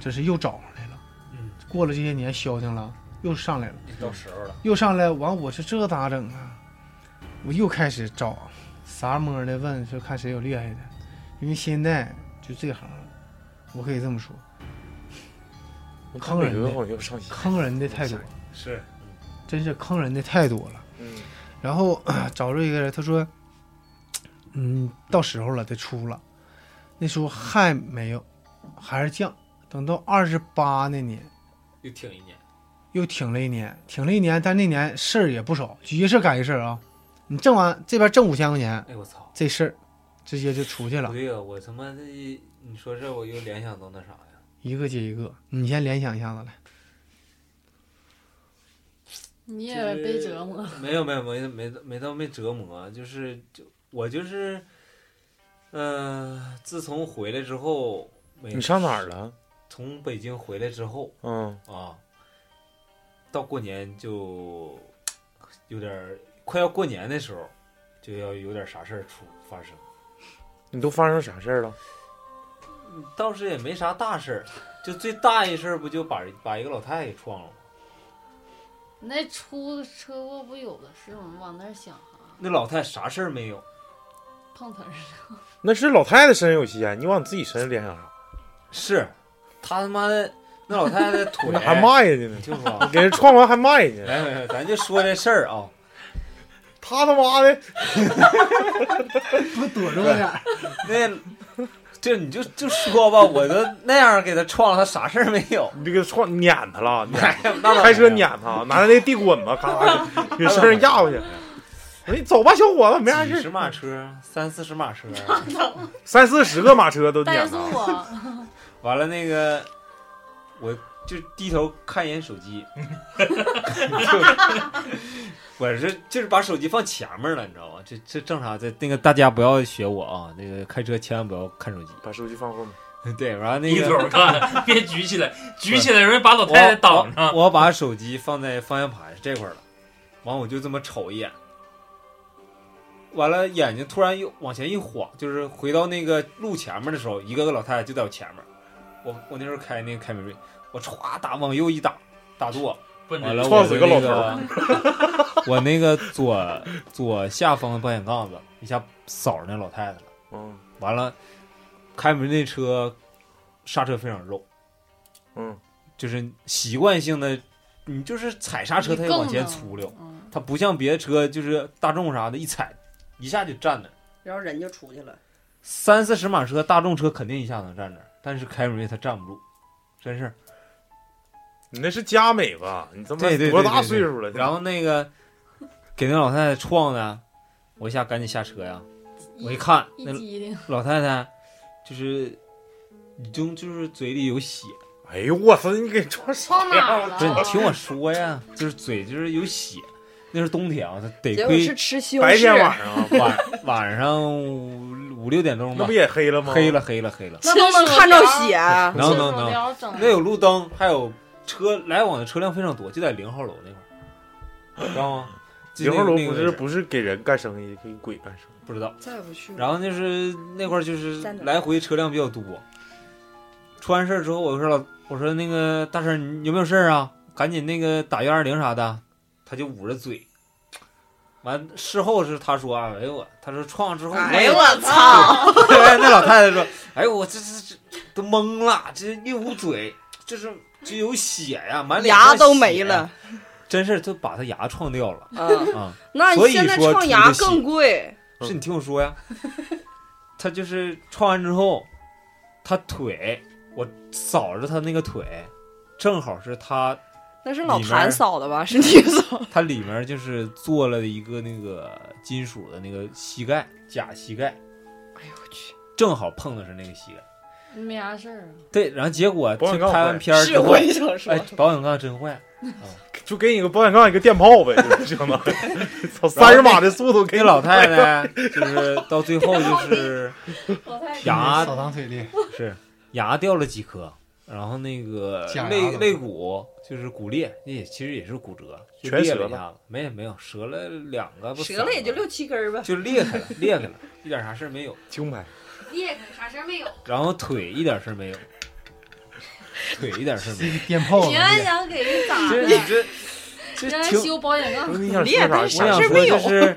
这是又找上来了。嗯，过了这些年消停了，又上来了，到时候了。又上来，完我说这咋整啊？我又开始找，撒摸的问，说看谁有厉害的，因为现在就这行，我可以这么说，坑人的。好像又上线，坑人的太多，是，真是坑人的太多了。嗯，然后 找着一个人，他说：“嗯，到时候了，得出了。”那时候还没有，还是降。等到二十八那年，又挺一年。又挺了一年，挺了一年，但那年事儿也不少，就一事儿赶一事儿啊。你挣完这边挣五千块钱，哎我操！这事儿直接就出去了，不对呀、我他妈的，你说这我又联想到那啥呀？一个接一个。你先联想一下子来，你也被折磨。没有没有没没没到没折磨，就是就我就是，呃，自从回来之后，你上哪儿了？从北京回来之后嗯，啊，到过年就有点儿快要过年的时候，就要有点啥事儿出发生。你都发生啥事儿了？倒是也没啥大事儿，就最大一事儿不就把把一个老太太给撞了吗？那出车祸不有的是吗？往那儿想哈，那老太太啥事儿没有，碰瓷儿上。那是老太太身上有钱，你往你自己身上联想啥？是，他他妈的那老太太的腿 那还骂人家呢你，听说啊？给人撞完还骂人家，来来来，咱就说这事儿啊，他他妈的，不躲着我点儿。那这你就就说吧，我都那样给他撞了，他啥事儿没有。你这个撞碾他了，撵哎呀那倒开车撵他，拿着那地滚子，咔咔给身上压过去。我说你走吧，小伙子，没啥事十。马车，三四十马车，三四十个马车都撵他，啊！完了那个，我就低头看一眼手机，就我是就是把手机放前面了，你知道吗？这这正常，这那个大家不要学我啊，那个开车千万不要看手机。把手机放后面。对，然后那低个头看，别举起来，举起来容易把老太太挡上。我把手机放在方向盘这块了，完我就这么瞅一眼，完了眼睛突然又往前一晃，就是回到那个路前面的时候，一个个老太太就在我前面。我我那时候开那个凯美瑞，我歘打往右一打，打舵，完了撞我那死个老头个，我那个左左下方的保险杠子一下扫着那老太太了。嗯完了，凯美瑞那车刹车非常肉，嗯，就是习惯性的，你就是踩刹车它也往前粗溜，嗯，它不像别的车就是大众啥的，一踩一下就站那儿。然后人就出去了。三四十码车大众车肯定一下能站那儿，但是凯美瑞它站不住，真是。你那是佳美吧？你这么对对对多大岁数了？然后那个给那老太太撞的，我一下赶紧下车呀，我一看那，老太太就是已经就是嘴里有血，哎呦我操！你给撞啥上哪了不是你？听我说呀，就是嘴就是有血，那是冬天啊，它得亏是吃西红白天，晚上啊，晚晚上五五六点钟吧那不，也黑了吗？黑了黑了黑了，那都能看着血。能能能，能那有路灯，还有车来往的车辆非常多，就在零号楼那块儿，知道吗？零号楼不是不是给人干生意，给鬼干生意。不知道。再不去，然后就是那块儿就是来回车辆比较多。出完事儿之后，我就说老我说那个大婶你有没有事儿啊？赶紧那个打幺二零啥的。他就捂着嘴。完事后是他说啊，哎呦我，他说撞上之后，哎呦我操！那老太太说，哎呦我这这这都懵了，这一捂嘴，就是这有血呀，满脸牙都没了，真是就把他牙创掉了啊！啊！那所以你现在说创牙更贵，嗯是你听我说呀，他就是创完之后，他腿我扫着他那个腿，正好是他那是老谭扫的吧？是你扫？他里面就是做了一个那个金属的那个膝盖假膝盖，哎呦我去！正好碰的是那个膝盖。没啥事儿啊。对，然后结果保险杠坏就拍完片儿是之后我，也想说哎，，保险杠真坏。就给你个保险杠，一个电炮呗，就是相当于，操，三十码的速度给那老太太就是到最后就是牙扫堂腿里，是牙掉了几颗，然后那个假牙了肋肋骨就是骨裂，也其实也是骨折，就全折了裂了一下子，没有没有折了两个，不折了也就三个六七根儿吧。就裂开了，裂开了，一点啥事儿没有。清白。裂开啥事儿没有？然后腿一点事儿没有，腿一点事儿没有。电炮子你还想给人咋这的？你这这修保险杠？你想你也说啥？我想说事没有就是，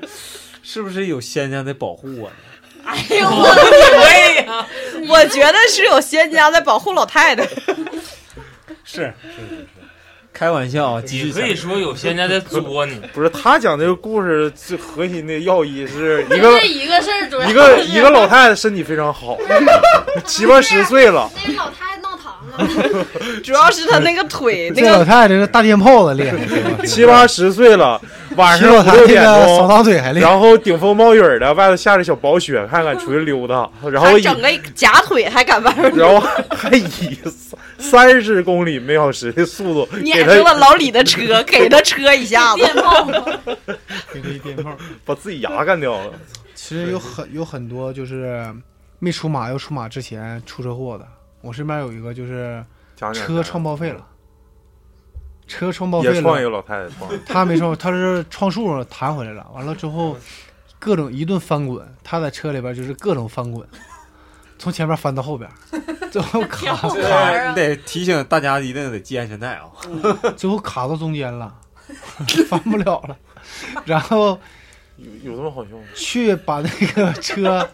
是不是有仙家在保护我呢？哎呦我的妈呀，我觉得是有仙家在保护老太太。是是是是，开玩笑啊，继续你可以说有仙家在作你，不是他讲这个故事最核心的要义是 一个一个事儿，主要一个一个老太太身体非常好，七八十岁了，那个老太太闹堂了，主要是他那个腿，那个老太太这个大电炮子厉害，七八十岁了，晚上五六点钟，堂腿还厉害。然后顶风冒雨的，外头下着小薄雪，看看出去溜达，然后整个假腿，还敢玩儿，然后还以三十公里每小时的速度给撵上了老李的车，给他车一下子。电炮？给他一电炮。把自己牙干掉了。其实有很有很多就是没出马要出马之前出车祸的。我身边有一个就是车撞报废了，车撞报废也撞一个了，老太太撞，他没撞，他是撞树上弹回来了。完了之后，各种一顿翻滚，他在车里边就是各种翻滚，从前面翻到后边，最后卡这卡，你得提醒大家一定得系安全带啊！最后卡到中间了，翻不了了。然后有有这么好笑吗？去把那个车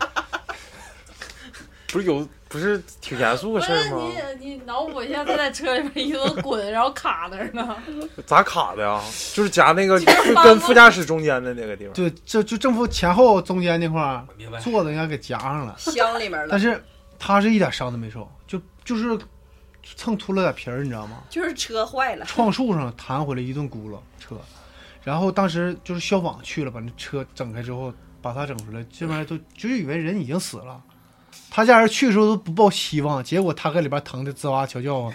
不是有不是挺严肃的事儿吗？你你脑补一下，他在车里面一顿滚，然后卡那儿呢。咋卡的呀？就是夹那个就是跟副驾驶中间的那个地方。对，这就正负前后中间那块儿坐的应该给夹上了，箱里面了但，是他是一点伤都没受，就就是蹭秃了点皮儿，你知道吗？就是车坏了。撞树上弹回来一顿轱辘车，然后当时就是消防去了，把那车整开之后，把他整出来，这边都就是以为人已经死了。他家人去的时候都不抱希望，结果他搁里边疼的吱哇叫叫啊，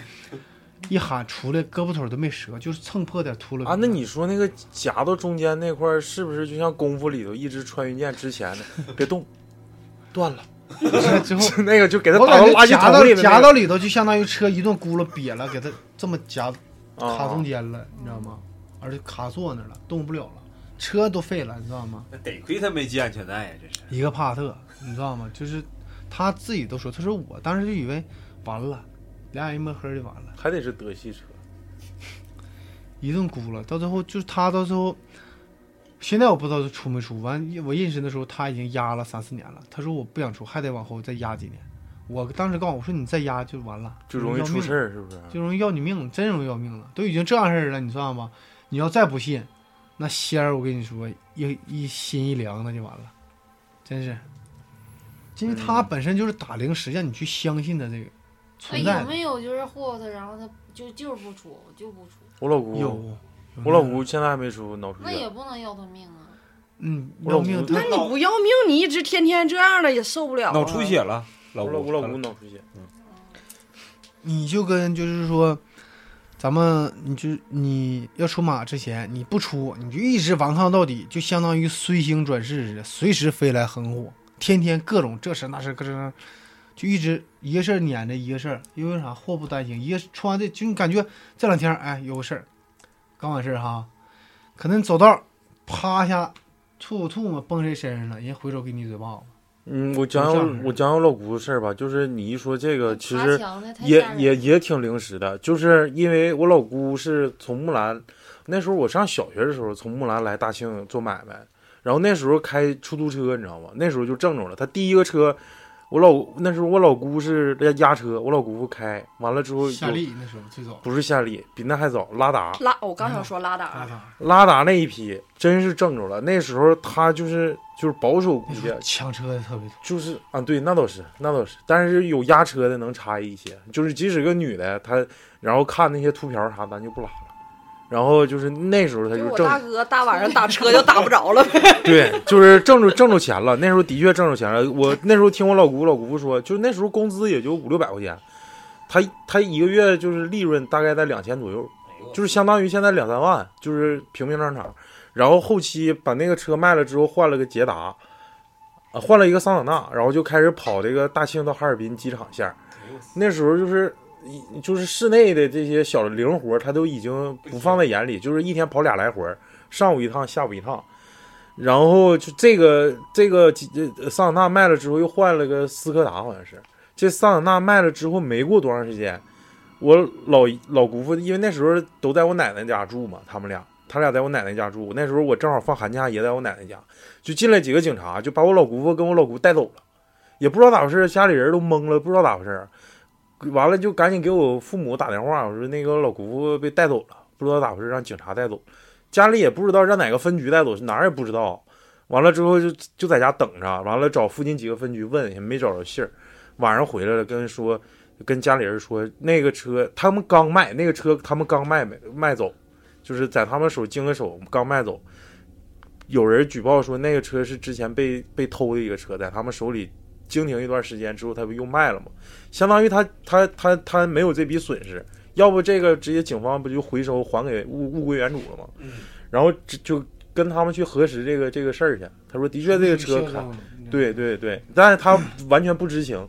一喊出来胳膊腿都没折，就是蹭破点秃噜啊，那你说那个夹到中间那块儿，是不是就像功夫里头一直穿云箭之前的，别动，断了，之后那个就给他我感打到垃圾觉夹到桶里的夹到里头，就相当于车一顿轱辘瘪了，给他这么夹啊卡中间了，你知道吗？而且卡坐那了，动不了了，车都废了，你知道吗？那得亏他没系安全带呀，这是。一个帕萨特，你知道吗？就是他自己都说，他说我当时就以为完了，俩人一摸黑就完了，还得是德系车，一顿轱辘，到最后就是他到最后，现在我不知道他出没出。完我认识的时候他已经压了三四年了，他说我不想出，还得往后再压几年。我当时告诉我我说你再压就完了，就容易出事儿，是不是？就容易要你命，真容易要命了，都已经这样事儿了，你知道吗？你要再不信，那仙儿我跟你说一一心一凉那就完了，真是。因为他嗯本身就是打零食，让你去相信的这个那存在。有没有就是霍霍他，然后他就就是不出，我就不出，我老姑，有，我老姑现在还没出脑出血那也，不能要他命啊。嗯，要命那你不要命，你一直天天这样的也受不了、啊。脑出血了，老我老姑我老姑脑出血，你就跟就是说，咱们你就你要出马之前你不出，你就一直顽抗到底，就相当于随星转世似的，随时飞来横祸，天天各种这事那事各这那，就一直一个事儿撵着一个事儿，因为啥祸不单行，一个出完这就你感觉这两天哎有个事儿，刚完事儿哈，可能走道啪一下吐口吐沫崩谁身上了，人家回手给你一嘴巴子，嗯，我讲讲我讲讲我老姑的事儿吧，就是你一说这个，其实也也也挺临时的，就是。因为我老姑是从木兰，那时候我上小学的时候从木兰来大庆做买卖，然后那时候开出租车，你知道吗？那时候就挣着了。他第一个车，我老那时候我老姑是压压车，我老姑父开，完了之后夏利那时候最早，不是夏利，比那还早，拉达拉，我刚想说拉拉达，拉达那一批真是挣着了。那时候他就是就是保守估计抢车的特别多。就是啊，对，那倒是，那倒是，但是有压车的能差一些，就是即使个女的，她然后看那些秃瓢啥，咱就不拉了。然后就是那时候他就挣，大哥大晚上打车就打不着了。对，就是挣着挣着钱了。那时候的确挣着钱了。我那时候听我老姑老姑父说，就那时候工资也就五六百块钱，他他一个月就是利润大概在两千左右，就是相当于现在两三万，就是平平常常。然后后期把那个车卖了之后，换了个捷达，啊，换了一个桑塔纳，然后就开始跑这个大庆到哈尔滨机场线儿。那时候就是一就是室内的这些小零活，他都已经不放在眼里，就是一天跑俩来回，上午一趟，下午一趟。然后就这个这个桑塔纳卖了之后，又换了个斯柯达，好像是。这桑塔纳卖了之后，没过多长时间，我老老姑父，因为那时候都在我奶奶家住嘛，他们俩，他俩在我奶奶家住。那时候我正好放寒假，也在我奶奶家，就进来几个警察，就把我老姑父跟我老姑带走了，也不知道咋回事，家里人都懵了，不知道咋回事。完了就赶紧给我父母打电话，我说那个老姑父被带走了，不知道咋回事，让警察带走。家里也不知道让哪个分局带走，哪儿也不知道。完了之后就就在家等着，完了找附近几个分局问，也没找着信儿。晚上回来了，跟说，跟家里人说，那个车他们刚卖，那个车他们刚卖卖卖走，就是在他们手经的手刚卖走。有人举报说那个车是之前被被偷的一个车，在他们手里经停一段时间之后，他不又卖了吗？相当于他他他他没有这笔损失，要不这个直接警方不就回收还给物物归原主了吗？然后就就跟他们去核实这个这个事儿去。他说的确这个车开，对对对，但是他完全不知情。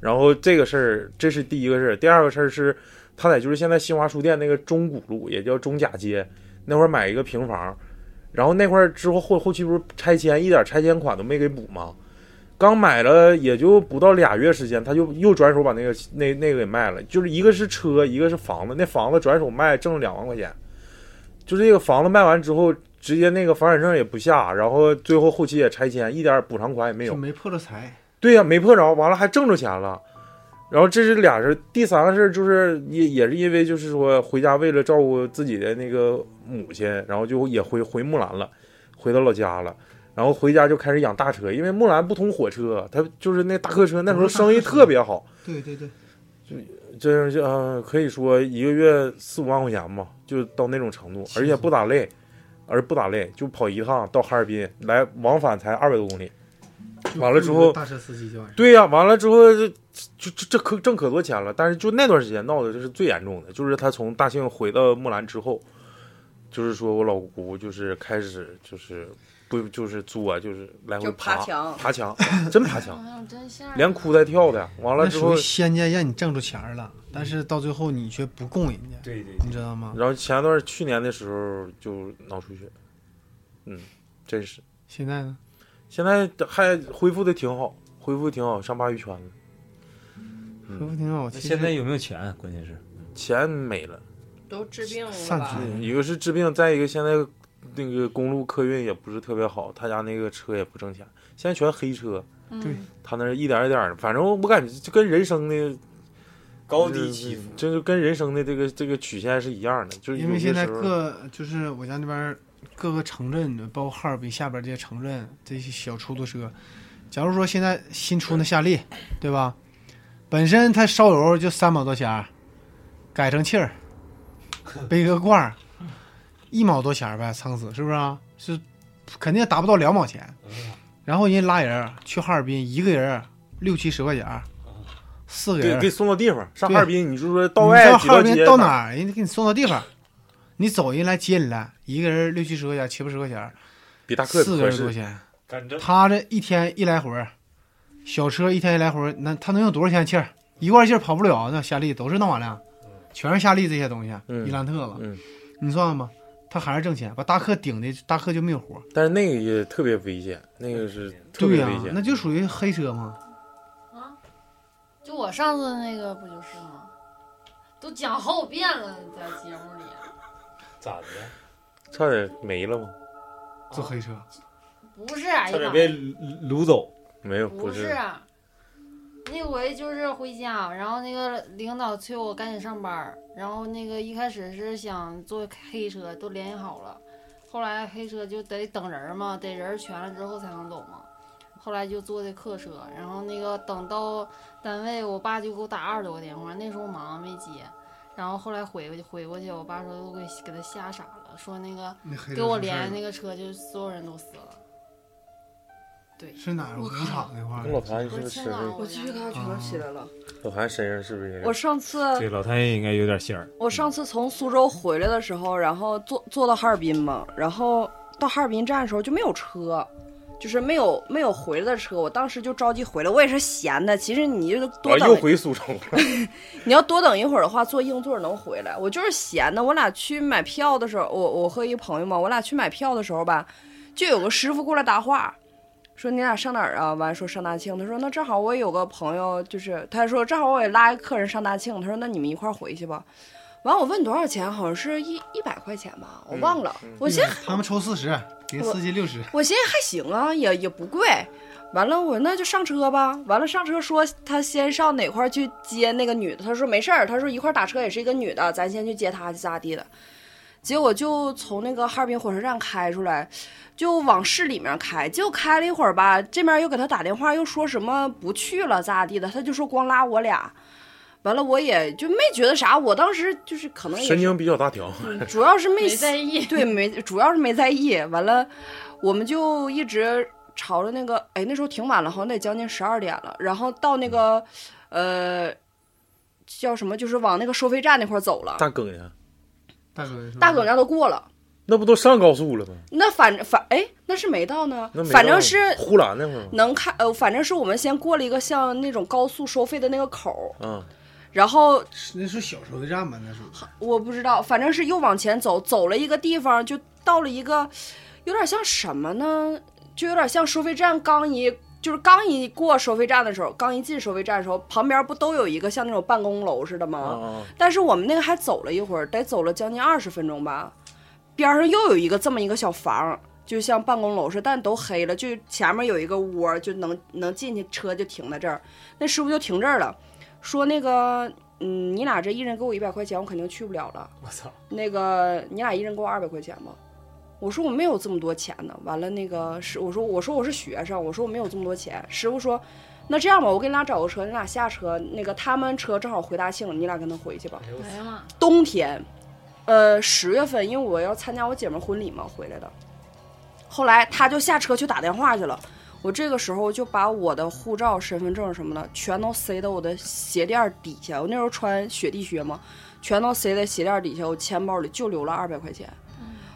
然后这个事儿，这是第一个事儿。第二个事儿是，他在就是现在新华书店那个中古路，也叫中甲街那块儿买一个平房，然后那块儿之后后后期不是拆迁，一点拆迁款都没给补吗？刚买了也就不到俩月时间，他就又转手把那个那那个给卖了，就是一个是车，一个是房子。那房子转手卖挣了两万块钱，就这个房子卖完之后，直接那个房产证也不下，然后最后后期也拆迁，一点补偿款也没有就。没破着财。对呀、没破着，完了还挣着钱了。然后这是俩事儿，第三个事儿就是也也是因为就是说回家为了照顾自己的那个母亲，然后就也回回木兰了，回到老家了。然后回家就开始养大车，因为木兰不通火车，他就是那大客车，那时候生意特别好，对对对，这就呃可以说一个月四五万块钱吧，就到那种程度，而且不咋累，而不咋累，就跑一趟到哈尔滨来往返才二百多公里。完了之后大车司机就完。对呀、完了之后就就这这可挣可多钱了，但是就那段时间闹的就是最严重的，就是他从大庆回到木兰之后，就是说我老姑就是开始就是不就是作就是来回爬爬墙爬墙，真爬墙！连哭带跳的。完了之后那属于，先见让你挣着钱了，但是到最后你却不供人家，对对你知道吗？然后前段去年的时候就脑出血，嗯，真是。现在呢？现在还恢复的挺好，恢复挺好，上鲅鱼圈了，恢复挺好。现在有没有钱？关键是钱没了。都治病了一个是治病，再一个现在那个公路客运也不是特别好，他家那个车也不挣钱，现在全黑车，对嗯他那一点一点的，反正我感觉就跟人生的高低起伏。这就跟人生的这个这个曲线是一样的，就是因为现在各就是我家那边儿各个城镇，包括哈尔滨下边这些城镇，这些小出租车，假如说现在新出那夏利，对吧？本身它烧油就三毛多钱儿，改成气儿，背个罐儿，一毛多钱儿呗，撑死是不是啊？是肯定达不到两毛钱。然后人家拉人儿去哈尔滨，一个人儿六七十块钱儿，四个人儿。给给送到地方，上哈尔滨你就说到外几道街到哈尔滨到哪儿，人家给你送到地方，你走人来接你来，一个人六七十块钱，七八十块钱，比大客四个人多少钱？他这一天一来回儿，小车一天一来回儿，那他能用多少钱气儿？一罐气儿跑不了，那夏利都是那玩意儿，全是夏利这些东西，嗯。伊兰特了，嗯，你算算吧，他还是挣钱，把大客顶的大客就没有活。但是那个也特别危险，那个是特、别危险，那就属于黑车嘛。啊，就我上次那个不就是吗？都讲好几遍了，在节目里。咋的？差点没了吗？坐黑车，不是，差点被掳走。没有，不是，那回就是回家，然后那个领导催我赶紧上班儿，然后那个一开始是想坐黑车，都联系好了，后来黑车就得等人儿嘛，得人儿全了之后才能走嘛。后来就坐的客车，然后那个等到单位，我爸就给我打二十多个电话，那时候忙没接。然后后来回过去回过去，我爸说都给给他吓傻了，说那个给我出事儿了连那个车，就所有人都死了。对，是哪儿？五厂那块儿。跟老谭是不不是我鸡皮疙瘩全都起来了。老谭身上是不是有？我上次对老太爷应该有点仙儿。我上次从苏州回来的时候，然后坐坐到哈尔滨嘛，然后到哈尔滨站的时候就没有车，就是没有没有回来的车。我当时就着急回来，我也是闲的。其实你就多啊，等，又回苏州了。你要多等一会儿的话，坐硬座能回来。我就是闲的。我俩去买票的时候，我我和一个朋友嘛，我俩去买票的时候吧，就有个师傅过来搭话，说你俩上哪儿啊？完说上大庆。他说那正好我也有个朋友，就是他说正好我也拉一个客人上大庆。他说那你们一块儿回去吧。完我问多少钱，好像是一一百块钱吧，我忘了。我寻思他们抽四十，给司机六十。我寻思还行啊，也也不贵。完了，我那就上车吧。完了上车说他先上哪块去接那个女的。他说没事儿，他说一块打车也是一个女的，咱先去接她去咋地的。结果就从那个哈尔滨火车站开出来，就往市里面开。结果开了一会儿吧，这边又给他打电话，又说什么不去了咋地的，他就说光拉我俩。完了，我也就没觉得啥。我当时就是可能也是神经比较大条，嗯主要是没没在意。对，没，主要是没在意。完了，我们就一直朝着那个，哎，那时候挺晚了，好像得将近十二点了。然后到那个，呃，叫什么，就是往那个收费站那块儿走了。大哥呀，大哥，大哥那都过了，那不都上高速了吗？那反正反哎，那是没到呢反正是呼兰那会儿？能看，呃，反正是我们先过了一个像那种高速收费的那个口儿，嗯，然后那是小收费站吧？那是我不知道，反正是又往前走，走了一个地方，就到了一个有点像什么呢？就有点像收费站刚一，就是刚一过收费站的时候，刚一进收费站的时候，旁边不都有一个像那种办公楼似的吗？啊但是我们那个还走了一会儿，得走了将近二十分钟吧。边上又有一个这么一个小房，就像办公楼似的，但都黑了。就前面有一个窝，就能能进去，车就停在这儿。那师傅就停这儿了，说那个，嗯，你俩这一人给我一百块钱，我肯定去不了了。我操！那个你俩一人给我二百块钱吧。我说我没有这么多钱呢。完了，那个师我说我说我是学生，我说我没有这么多钱。师傅说，那这样吧，我给你俩找个车，你俩下车，那个他们车正好回大庆，你俩跟他回去吧。哎呀妈！冬天，呃，十月份，因为我要参加我姐们婚礼嘛，回来的。后来他就下车去打电话去了。我这个时候就把我的护照、身份证什么的全都塞到我的鞋垫儿底下。我那时候穿雪地靴嘛，全都塞在鞋垫儿底下。我钱包里就留了二百块钱。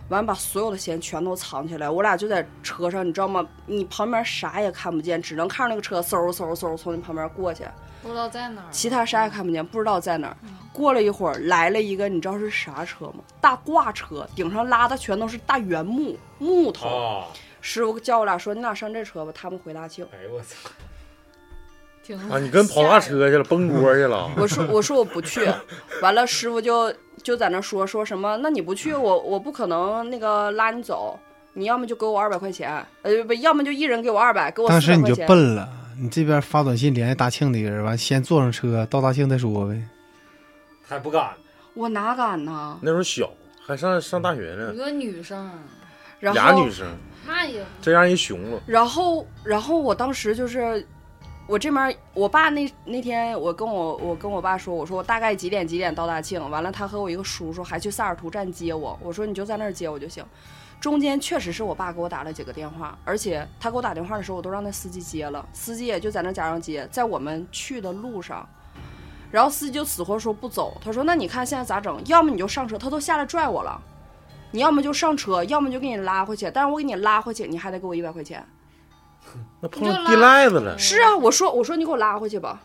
完，把所有的钱全都藏起来。我俩就在车上，你知道吗？你旁边啥也看不见，只能看着那个车嗖嗖嗖从你旁边过去。不知道在哪儿。其他啥也看不见，不知道在哪儿。过了一会儿，来了一个，你知道是啥车吗？大挂车，顶上拉的全都是大原木木头。啊！师傅叫我俩说：“你俩上这车吧，他们回大庆。哎呦我操！挺啊，你跟跑大车去了，崩锅去了”。我说：“我说我不去。”完了，师傅就就在那说说什么？那你不去，我我不可能那个拉你走。你要么就给我二百块钱，呃不，要么就一人给我二百，给我当时你就。笨了，你这边发短信联系大庆的人，完先坐上车到大庆再说呗。还不敢，我哪敢呢？那时候小，还上上大学呢一，个女生，然后俩女生，那也这让人熊了。然后，然后我当时就是，我这边我爸那那天我跟我我跟我爸说，我说我大概几点几点到大庆，完了他和我一个叔叔还去萨尔图站接我，我说你就在那儿接我就行。中间确实是我爸给我打了几个电话，而且他给我打电话的时候，我都让那司机接了，司机也就在那假装接，在我们去的路上。然后司机就死活说不走，他说：“那你看现在咋整？要么你就上车，他都下来拽我了，你要么就上车，要么就给你拉回去。但是我给你拉回去，你还得给我一百块钱。”那碰上地赖子了，是啊，我说我说你给我拉回去吧。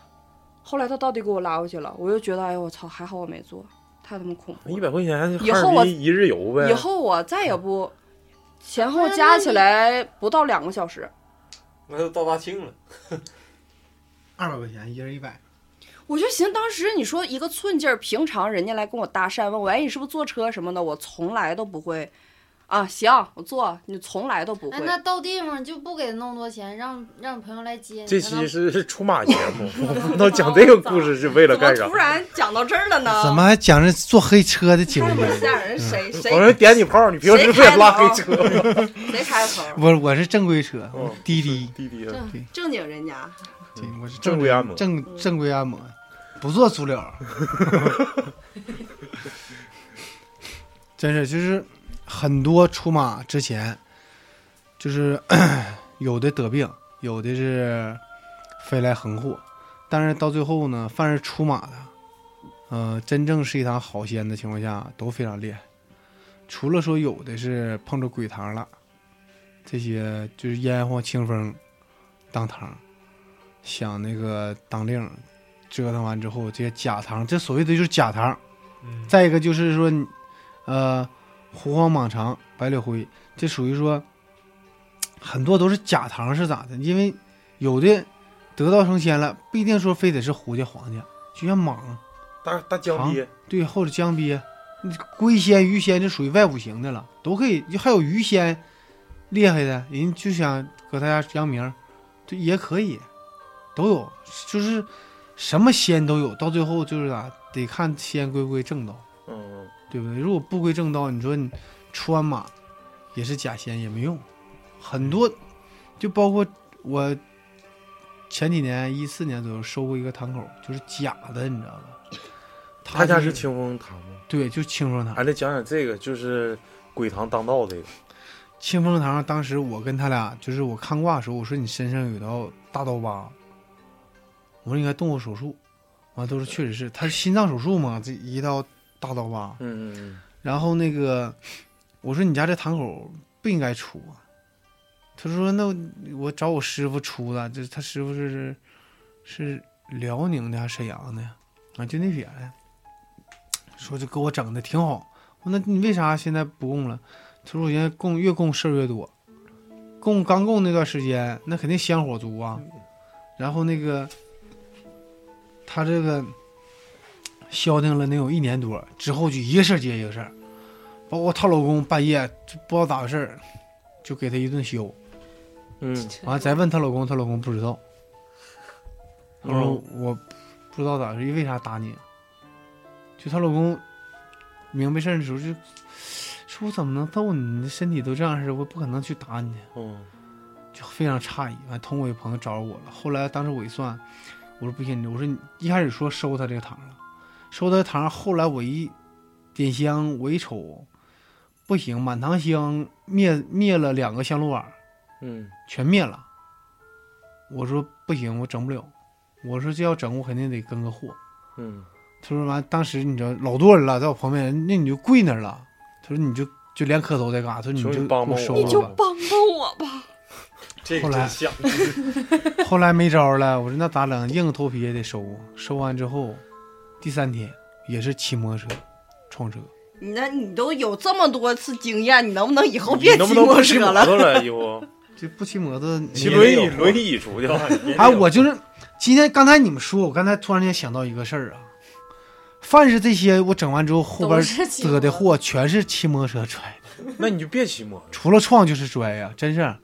后来他到底给我拉回去了，我就觉得哎呦我操，还好我没做，太他妈恐怖了。一百块钱以后我一日游呗。以后我再也不前后加起来不到两个小时。那就到大庆了。二百块钱，一人一百。我就寻思当时你说一个寸劲儿，平常人家来跟我搭讪，问我哎你是不是坐车什么的，我从来都不会。啊，行，我坐，你从来都不会哎，。那到地方就不给那么多钱，让让朋友来接你。这期是是出马节目，我不知道讲这个故事是为了干啥怎么突。然讲到这儿了呢？怎么还讲着坐黑车的经太历？吓人？谁谁我说点你炮，你平时不也拉黑车吗？谁开的头？我我是正规车哦，滴滴，滴滴啊，正正经人家。对，我是正规按摩正正规按摩，不做足疗。真是，就是很多出马之前，就是 有的得病，有的是飞来横祸，但是到最后呢，凡是出马的，呃，真正是一堂好仙的情况下，都非常厉害。除了说有的是碰着鬼堂了，这些就是烟火清风当堂，想那个当令，折腾完之后，这些假堂，这所谓的就是假堂。嗯，再一个就是说，呃，狐黄蟒长、白柳灰，这属于说很多都是假糖是咋的？因为有的得道成仙了，不一定说非得是狐家黄家，就像蟒，大大江鳖，对，或者江鳖，龟仙、鱼仙就属于外五行的了，都可以。还有鱼仙厉害的，人就想搁他家扬名，这也可以，都有，就是什么仙都有。到最后就是咋，得看仙归不归正道，嗯，对不对？如果不归正道，你说你出完马也是假仙也没用，很多就包括我前几年一四年左右收过一个堂口，就是假的，你知道吧？他家是清风堂吗？对，就清风堂。还得讲讲这个，就是鬼堂当道这个。清风堂当时我跟他俩，就是我看卦的时候，我说你身上有一道大刀疤，我说应该动过手术，完都是确实是，他是心脏手术嘛，这一道大刀疤。嗯嗯然后那个我说你家这堂口不应该出啊，他说那我我找我师傅出的，这他师傅是是辽宁的还是沈阳的？啊，就那边的，说就给我整的挺好。我说那你为啥现在不供了？他说我现在供越供事儿越多，供刚供那段时间那肯定香火足啊。然后那个他这个消停了能有一年多，之后就一个事儿接一个事儿，包括她老公半夜就不知道咋回事儿，就给她一顿削。嗯完了再问她老公，她老公不知道。她说嗯我不知道咋回事，为啥打你？就她老公明白事儿的时候就说：“我怎么能揍你？你身体都这样式儿，我不可能去打你。嗯”就非常诧异。完，通过一朋友找着我了。后来当时我一算，我说不行，我说你一开始说收他这个糖了，收他的糖，后来我一点香，我一瞅，不行，满堂香灭灭了两个香炉碗，嗯全灭了。我说不行，我整不了。我说这要整，我肯定得跟个货。嗯他说完，当时你知道老多人了，在我旁边，那你就跪那儿了。他说你就就连磕头带干啥，他说你就你帮帮我给收你就。帮帮我吧。这后来。后来没招了，我说那咋整？硬着头皮也得收。收完之后，第三天也是骑摩托车撞车，你那你都有这么多次经验，你能不能以后别骑摩托车了？摩托了？以后 这不骑摩托，骑轮椅轮椅出去了。哎，我就是今天刚才你们说，我刚才突然间想到一个事儿啊，凡是这些我整完之后后边都是骑得的货，全是骑摩托车拽的，那你就别骑摩托。除了撞就是拽呀，真是。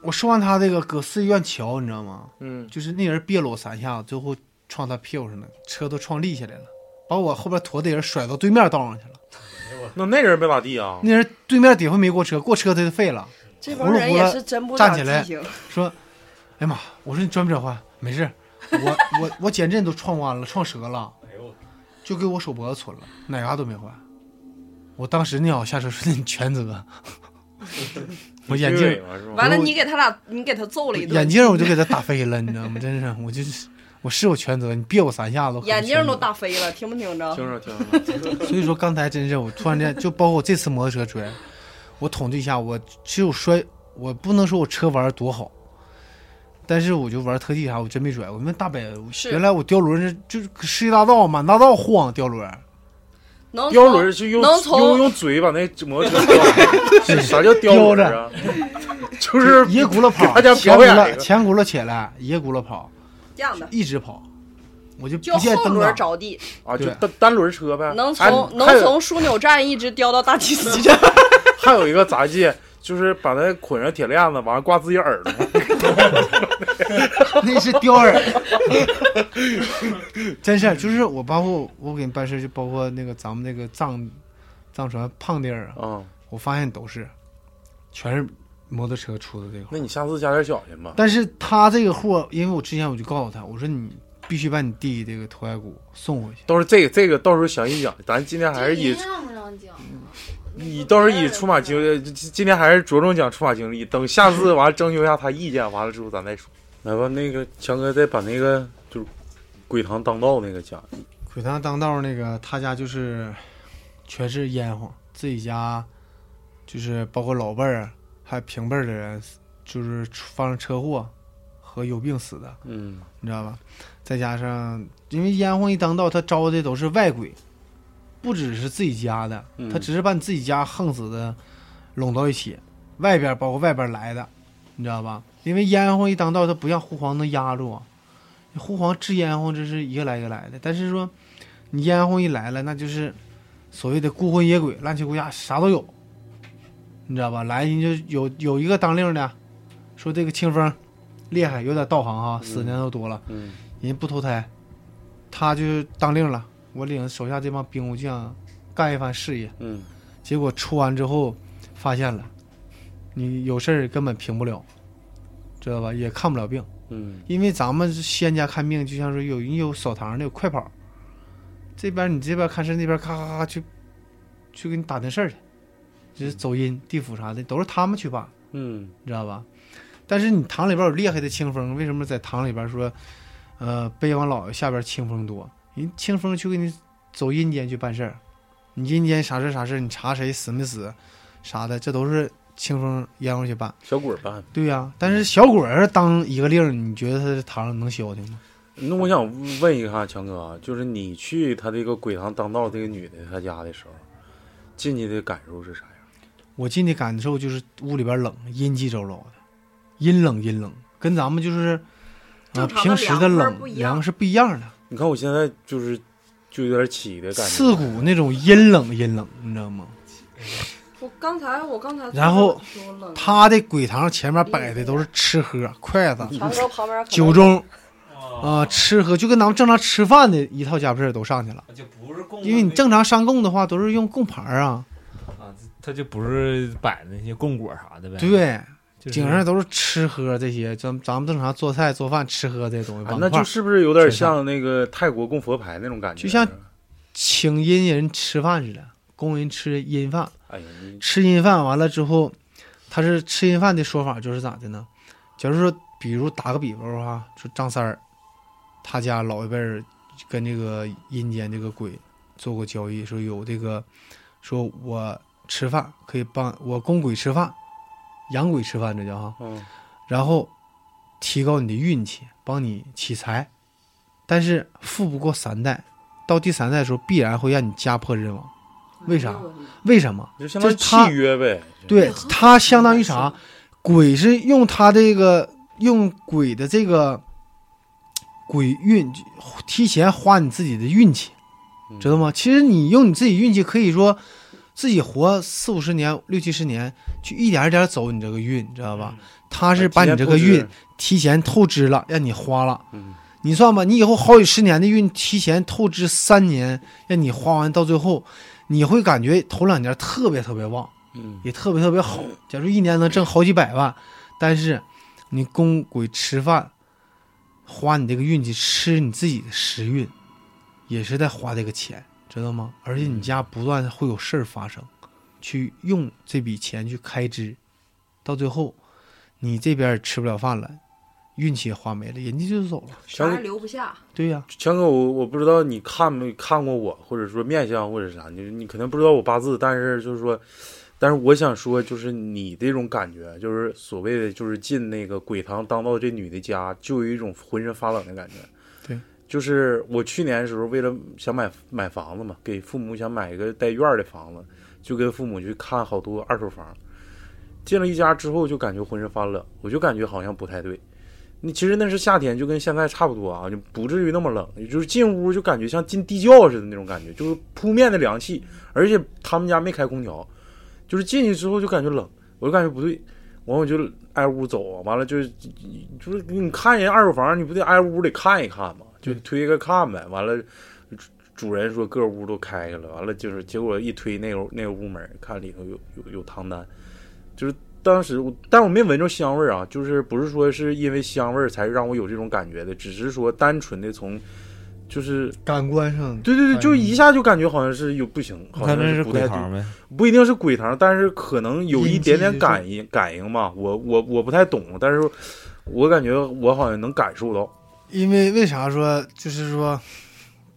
我说完他这个搁四医院瞧，你知道吗？嗯就是那人别了我三下子，最后撞他屁股上了，车都撞立起来了，把我后边驮的人甩到对面道上去了。那那人没咋地啊？那人对面底下没过车，过车他就废了。这帮人也是真不长站起来。说：“哎呀妈！”我说：“你转不转换？没事，我 我我减震都撞弯了，撞折了，就给我手脖子损了，哪嘎都没换。”我当时尿下车说：“你全责。”我眼镜？完了，你给他俩，你给他揍了一顿，眼镜我就给他打飞了，你知道吗？真是，我就是我是有全责，你别我三下子，眼镜都打飞了，听不听着？听着听着，所以说刚才真是我突然间就包括我这次摩托车摔，我统计一下，我只有摔，我不能说我车玩儿多好，但是我就玩特技啥，我真没摔。我们大北原来我吊轮是就是世界大道满大道晃吊轮，能雕从轮就用能从用用嘴把那摩托车叼，啥叫雕轮啊？就是一个轱辘跑，大家前轱辘表演前轱辘起来，一个轱辘跑，这样的，一直跑，我就就不见后轮档。着地，啊，就对单单轮车呗。能哎从能还有从枢纽站一直叼到大提司站。还有一个杂技，就是把那捆上铁链子，完了挂自己耳朵。那是叼人，真是就是我包括我给你办事，就包括那个咱们那个藏藏传胖弟儿啊，啊，我发现都是全是摩托车出的这个那。你下次加点小心吧。但是他这个货，因为我之前我就告诉他，我说你必须把你弟这个头盖骨送回去。到时候这个这个，到时候详细讲。咱今天还是以这让不让讲？以到时候以出马经历，今天还是着重讲出马经历。等下次完了征求一下他意见，完了之后咱再说。来吧，那个强哥再把那个就是鬼堂当道那个讲。鬼堂当道那个，他家就是全是烟火，自己家就是包括老伴儿还有平辈儿的人，就是发生车祸和有病死的，嗯你知道吧？再加上因为烟火一当道，他招的都是外鬼，不只是自己家的，嗯他只是把你自己家横死的拢到一起。外边包括外边来的，你知道吧？因为烟火一当道，他不像狐皇能压住啊。狐黄治烟火这是一个来一个来的，但是说你烟火一来了，那就是所谓的孤魂野鬼、乱七八糟啥都有，你知道吧？来人就有有一个当令的，说这个清风厉害，有点道行哈，死的年头多了，嗯人不投胎，他就当令了，我领手下这帮兵武将干一番事业。嗯结果出完之后，发现了，你有事儿根本平不了，知道吧？也看不了病，嗯因为咱们仙家看病，就像说有人有扫堂的，有快跑，这边你这边看事，那边咔咔咔去，去给你打听事儿去，就是走阴地府啥的，都是他们去办，嗯你知道吧？但是你堂里边有厉害的清风，为什么在堂里边说，呃，北王老爷下边清风多？人清风去给你走阴间去办事儿，你阴间啥事儿啥事儿，你查谁死没死，啥的，这都是清风烟火去办。小鬼儿办。对呀、但是小鬼儿当一个令儿，你觉得他这堂上能消停吗？那我想问一下强哥啊，就是你去他这个鬼堂当道这个女的她家的时候，进去的感受是啥样？我进去感受就是屋里边冷，阴气周遭的，阴冷阴冷，跟咱们就是啊、正常的平时的冷凉是不一样的。你看我现在就是就有点起的感觉。刺骨那种阴冷阴冷，你知道吗？我刚才我刚才然后他的鬼堂前面摆的都是吃喝、筷子、酒盅啊、吃喝，就跟咱们正常吃饭的一套家伙事都上去了。就不是供因为你正常上供的话，都是用供盘啊，他就不是摆那些供果啥的呗。，对，就是顶上都是吃喝这些，咱咱们正常做菜做饭吃喝这些东西啊那就是不是有点像那个泰国供佛牌那种感觉？就像请阴人吃饭似的，供人吃阴饭。哎呀，吃阴饭完了之后，他是吃阴饭的说法就是咋的呢？假如说，比如打个比方哈，说张三儿，他家老一辈儿跟这个阴间这个鬼做过交易，说有这个，说我吃饭可以帮我供鬼吃饭，养鬼吃饭这叫哈，嗯然后提高你的运气，帮你起财，但是富不过三代，到第三代的时候必然会让你家破人亡。为啥？为什么？就相当于就是他契约呗。对他相当于啥？鬼是用他这个用鬼的这个鬼运，提前花你自己的运气，嗯知道吗？其实你用你自己运气，可以说自己活四五十年、六七十年，去一点一点走你这个运，你知道吧？他是把你这个运提前透支了，让你花了。嗯你算吧，你以后好几十年的运提前透支三年，让你花完，到最后你会感觉头两年特别特别旺。嗯也特别特别好。假如一年能挣好几百万，但是你供鬼吃饭，花你这个运气吃你自己的时运，也是在花这个钱，知道吗？而且你家不断会有事儿发生，去用这笔钱去开支，到最后你这边吃不了饭了，运气也花没了，人家就走了。啥也强留不下。对呀、强哥，我我不知道你看没看过我，或者说面相或者啥，你你可能不知道我八字，但是就是说，但是我想说，就是你这种感觉，就是所谓的就是进那个鬼堂当到这女的家，就有一种浑身发冷的感觉。就是我去年的时候，为了想买买房子嘛，给父母想买一个带院儿的房子，就跟父母去看好多二手房。进了一家之后，就感觉浑身发冷，我就感觉好像不太对。那其实那是夏天，就跟现在差不多啊，就不至于那么冷，就是进屋就感觉像进地窖似的那种感觉，就是扑面的凉气，而且他们家没开空调，就是进去之后就感觉冷，我就感觉不对，完我就挨屋走啊，完了就就是你看人二手房，你不得挨屋里看一看吗？就推开看呗，完了。主人说各屋都开开了，完了就是结果一推那个那个屋门，看里头有有有汤单，就是当时，但我没闻着香味儿啊，就是不是说是因为香味儿才让我有这种感觉的，只是说单纯的从，就是感官上，对对对，就一下就感觉好像是有不行，好像是不太对，鬼堂呗。不一定是鬼堂，但是可能有一点点感应感应吧，我我我不太懂，但是我感觉我好像能感受到，因为为啥说就是说，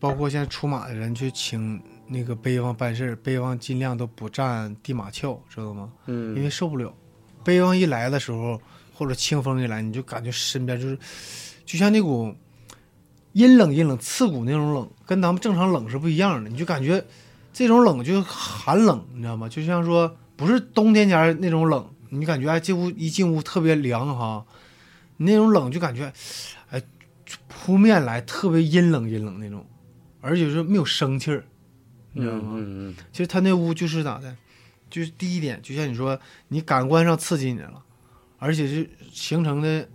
包括现在出马的人去请那个碑王办事儿，北王尽量都不占地马窍，知道吗？嗯，因为受不了。碑王一来的时候，或者清风一来，你就感觉身边就是，就像那股阴冷阴冷、刺骨那种冷，跟咱们正常冷是不一样的。你就感觉这种冷就寒冷，你知道吗？就像说不是冬天家那种冷，你感觉哎，这屋一进屋特别凉哈，那种冷就感觉，哎，扑面来特别阴冷阴冷那种，而且是没有生气儿，你知道吗？其实他那屋就是咋的，就是第一点，就像你说，你感官上刺激你了，而且是形成的，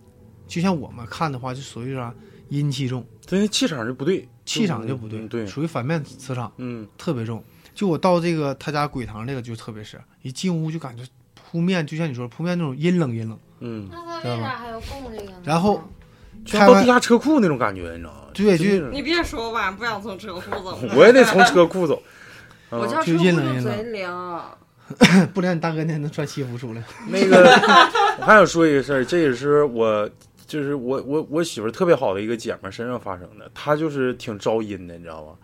就像我们看的话，就属于啥阴气重，他那气场就不对，气场就不对，嗯对，属于反面磁场嗯特别重。就我到这个他家鬼堂这个就特别是，一进屋就感觉扑面，就像你说扑面那种阴冷阴冷。嗯，那他为啥还要供这个呢？然后到地下车库那种感觉，你知道吗？对就你别说，晚上不想从车库走。我也得从车库走。我啊就家车库阴冷阴冷贼凉。不然你大哥那能穿西服出来？那个，我还想说一个事儿，这也是我，就是我我我媳妇特别好的一个姐们身上发生的。她就是挺招阴的，你知道吗？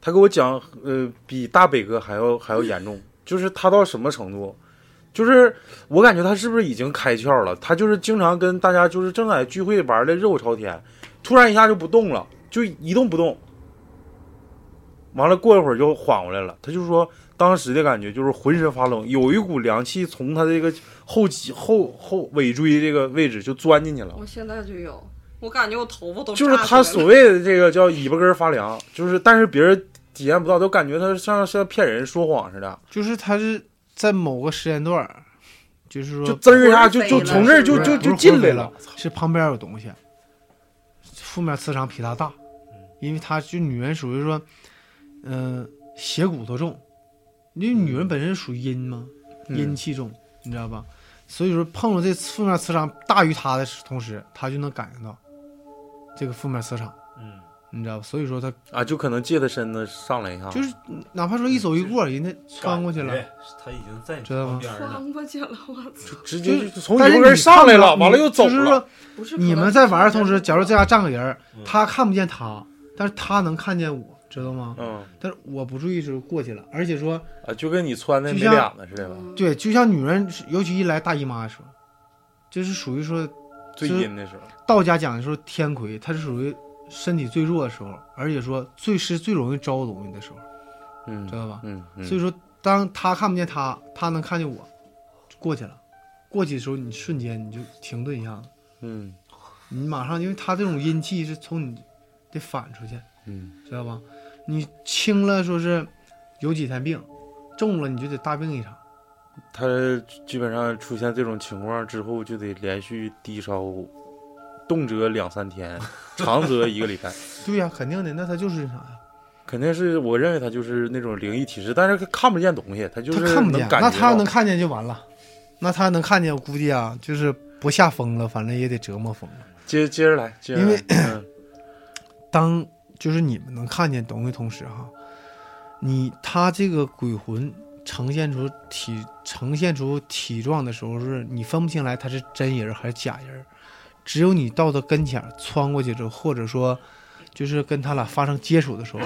她给我讲，呃，比大北哥还要还要严重。就是她到什么程度？就是我感觉她是不是已经开窍了？她就是经常跟大家就是正在聚会玩的热火朝天，突然一下就不动了，就一动不动。完了，过一会儿就缓过来了。她就说，当时的感觉就是浑身发冷，有一股凉气从他这个后脊后后尾椎这个位置就钻进去了。我现在就有，我感觉我头发都就是他所谓的这个叫尾巴根儿发凉，就是但是别人体验不到，都感觉他像像骗人说谎似的，就是他是在某个时间段，就是说就滋儿一下就就从这儿就就就进来了。是旁边有东西，负面磁场比他大，因为他就女人属于说，嗯、血骨头重，因为女人本身属于阴嘛，嗯阴气重，你知道吧？所以说碰到这负面磁场大于她的同时，她就能感应到这个负面磁场，嗯，你知道吧？所以说她啊，就可能借他身子上来一下，就是哪怕说一走一过，人家穿过去了，感觉他已经在知道吗。穿过去了，我操！直接从尾巴根儿但是你上来了，完了又走了。就是说不是你们在玩的同时，假如这家站个人他看不见他，但是他能看见我，知道吗？嗯但是我不注意的时候过去了，而且说，啊，就跟你穿的没就像脸子似的吧，对，就像女人，尤其一来大姨妈的时候，就是属于说最阴的时候。道家讲的时候天魁，他是属于身体最弱的时候，而且说最是最容易招东西的时候，嗯知道吧？嗯嗯，所以说，当他看不见他，他能看见我，就过去了。过去的时候，你瞬间你就停顿一下子，嗯你马上，因为他这种阴气是从你得反出去，嗯知道吧？你轻了说是有几天病，重了你就得大病一场。他基本上出现这种情况之后，就得连续低烧，动辄两三天，长则一个礼拜。对呀、肯定的，那他就是啥呀？肯定是，我认为他就是那种灵异体质，但是他看不见东西，他就是他看不见，那他到能看见就完了。那他能看见，我估计啊，就是不下疯了，反正也得折磨疯了。接接着来，接着来因为嗯当就是你们能看见东西同时哈，你他这个鬼魂呈现出体呈现出体状的时候，是你分不清来他是真人还是假人，只有你到他跟前穿过去之后，或者说就是跟他俩发生接触的时候，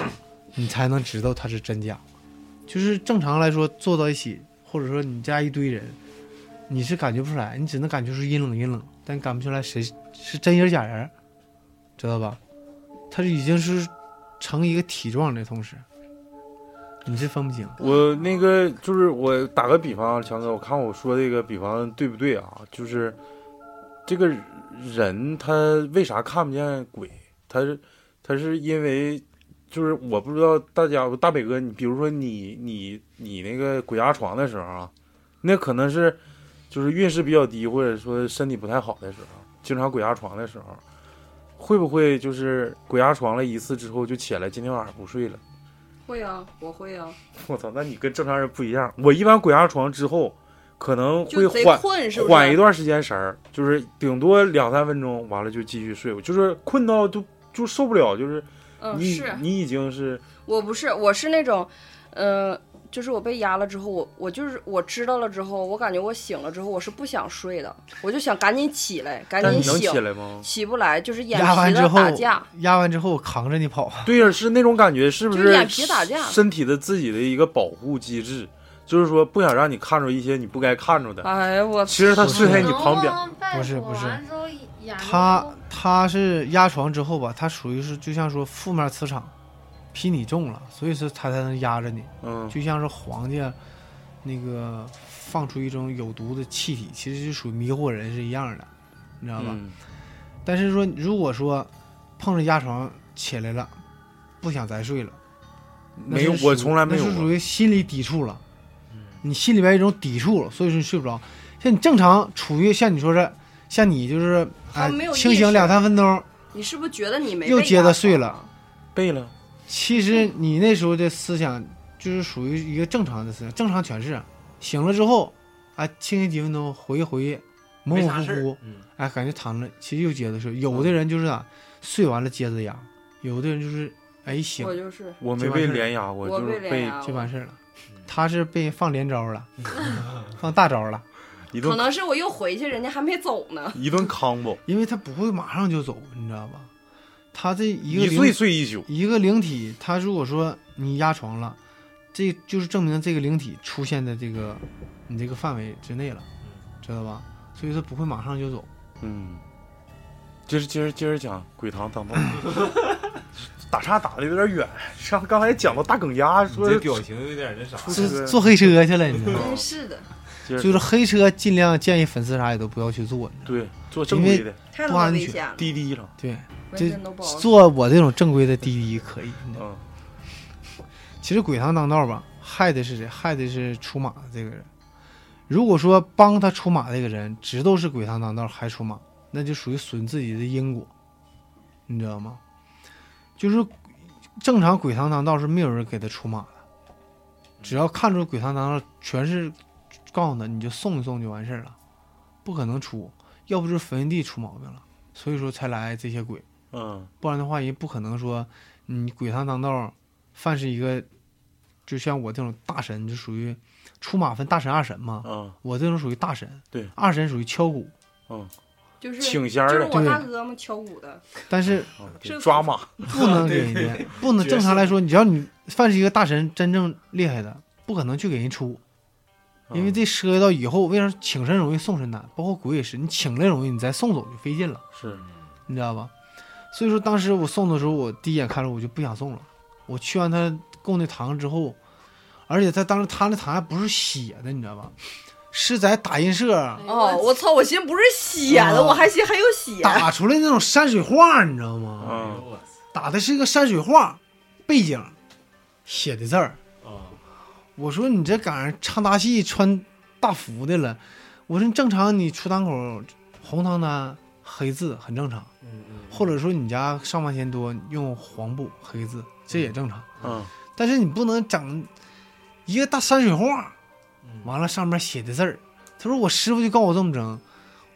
你才能知道他是真假。就是正常来说坐到一起，或者说你家一堆人，你是感觉不出来，你只能感觉出阴冷阴冷，但感不出来谁是真人假人，知道吧？它是已经是成一个体状的同时，你是分不清。我那个就是我打个比方，强哥，我看我说这个比方对不对啊？就是这个人他为啥看不见鬼？他是他是因为就是我不知道大家大北哥，你比如说你你你那个鬼压床的时候啊，那可能是就是运势比较低，或者说身体不太好的时候，经常鬼压床的时候，会不会就是鬼压床了一次之后就起来，今天晚上不睡了？会啊，我会啊，我操，那你跟正常人不一样。我一般鬼压床之后，可能会缓困，是是？缓一段时间神儿，就是顶多两三分钟，完了就继续睡。就是困到就就受不了，就是嗯，你、是你已经是我不是，我是那种，呃，就是我被压了之后，我我就是我知道了之后，我感觉我醒了之后，我是不想睡的，我就想赶紧起来，赶紧醒起，来吗？起不来，就是眼压完皮子之后打架，，压完之后扛着你跑，对呀，是那种感觉，是不就是眼皮打架身体的自己的一个保护机制，就是说不想让你看着一些你不该看着的。哎呀我其实他是睡在你旁边，不是不是他他是压床之后吧，他属于是就像说负面磁场比你重了，所以说他才能压着你，嗯就像是皇家那个放出一种有毒的气体，其实就属于迷惑人是一样的，你知道吧？嗯但是说，如果说碰着压床起来了，不想再睡了，没有，我从来没有。那是属于心理抵触了。嗯你心里边一种抵触了，所以说你睡不着。像你正常处于像你说是，像你就是哎清醒两三分钟，你是不是觉得你没又接着睡了？背了，其实你那时候的思想就是属于一个正常的思想，正常诠释。醒了之后，哎，清醒几分钟，回忆回忆，模模糊糊，嗯，哎，感觉躺着，其实又接着睡。有的人就是啊，睡完了接着压；有的人就是哎醒我就是我没被连压过，我就是被就完事儿了。他是被放连招了，放大招了，可能是我又回去，人家还没走呢。一顿 combo，因为他不会马上就走，你知道吧？他这一个一灵睡睡一宿。一个灵体，他如果说你压床了，这就是证明这个灵体出现在这个你这个范围之内了，知道吧？所以说不会马上就走。嗯，就是接着接着讲鬼堂当道，打岔打的有点远。上刚才讲到大梗鸭，说这表情有点那啥。坐坐黑车去了，你知道吗？是的，就是黑车尽量建议粉丝啥也都不要去坐，对做正规的不安全危险了，滴滴了，对，纹身都不好使。坐我这种正规的滴滴可以。你知道吗嗯，其实鬼堂当道吧，害的是谁？害的是出马的这个人。如果说帮他出马这个人知道是鬼堂当道还出马，那就属于损自己的因果，你知道吗？就是正常鬼堂当道是没有人给他出马的，只要看出鬼堂当道全是告诉他，你就送一送就完事儿了，不可能出，要不就是坟地出毛病了，所以说才来这些鬼。嗯。不然的话，人不可能说你鬼堂当道，凡是一个，就像我这种大神，就属于出马分大神二神嘛。嗯。我这种属于大神，对，二神属于敲鼓，嗯，就是请仙儿的，就是我大哥嘛，敲鼓的，但是嗯抓马，不能给人家，不能正常来说，你只要你凡是一个大神真正厉害的，不可能去给人出，因为嗯这涉及到以后为啥请神容易送神难，包括鬼也是，你请来容易，你再送走就费劲了，是。你知道吧？所以说当时我送的时候，我第一眼看着我就不想送了。我去完他供那糖之后，而且他当时他那糖还不是写的，你知道吧？是在打印社哦，我操！我寻思不是写的，啊我还寻思还有写。打出来那种山水画，你知道吗？嗯打的是个山水画，背景写的字儿。啊，我说你这赶上唱大戏穿大服的了，我说你正常你出堂口红堂单黑字很正常，嗯嗯，或者说你家上万钱多用黄布黑字这也正常，嗯但是你不能整一个大山水画，嗯完了上面写的字儿。他说我师傅就告我这么整，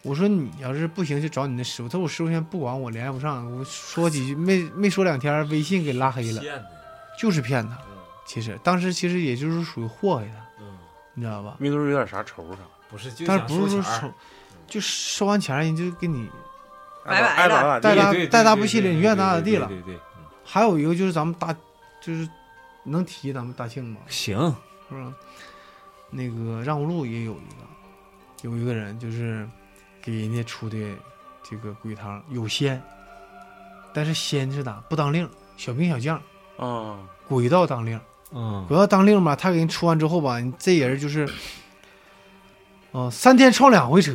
我说你要是不行就找你那师傅。他说我师傅现在不管我联系不上，我说几句没没说两天，微信给拉黑了，就是骗他。嗯其实当时其实也就是属于祸害他，嗯，你知道吧？没准有点啥仇啥，不是，但是不是说收钱儿收，就收完钱人就给你拜拜爱咋咋带大地，对对带大对不系列，对你愿意咋咋地了。还有一个就是咱们大，就是能提咱们大庆吗？行，是吧？那个让五路也有一个，有一个人就是给人家出的这个鬼汤有仙，但是仙是咋不当令，小兵小将，啊，鬼道当令，嗯鬼道当令吧，他给人出完之后吧，你这人就是，哦、三天撞两回车，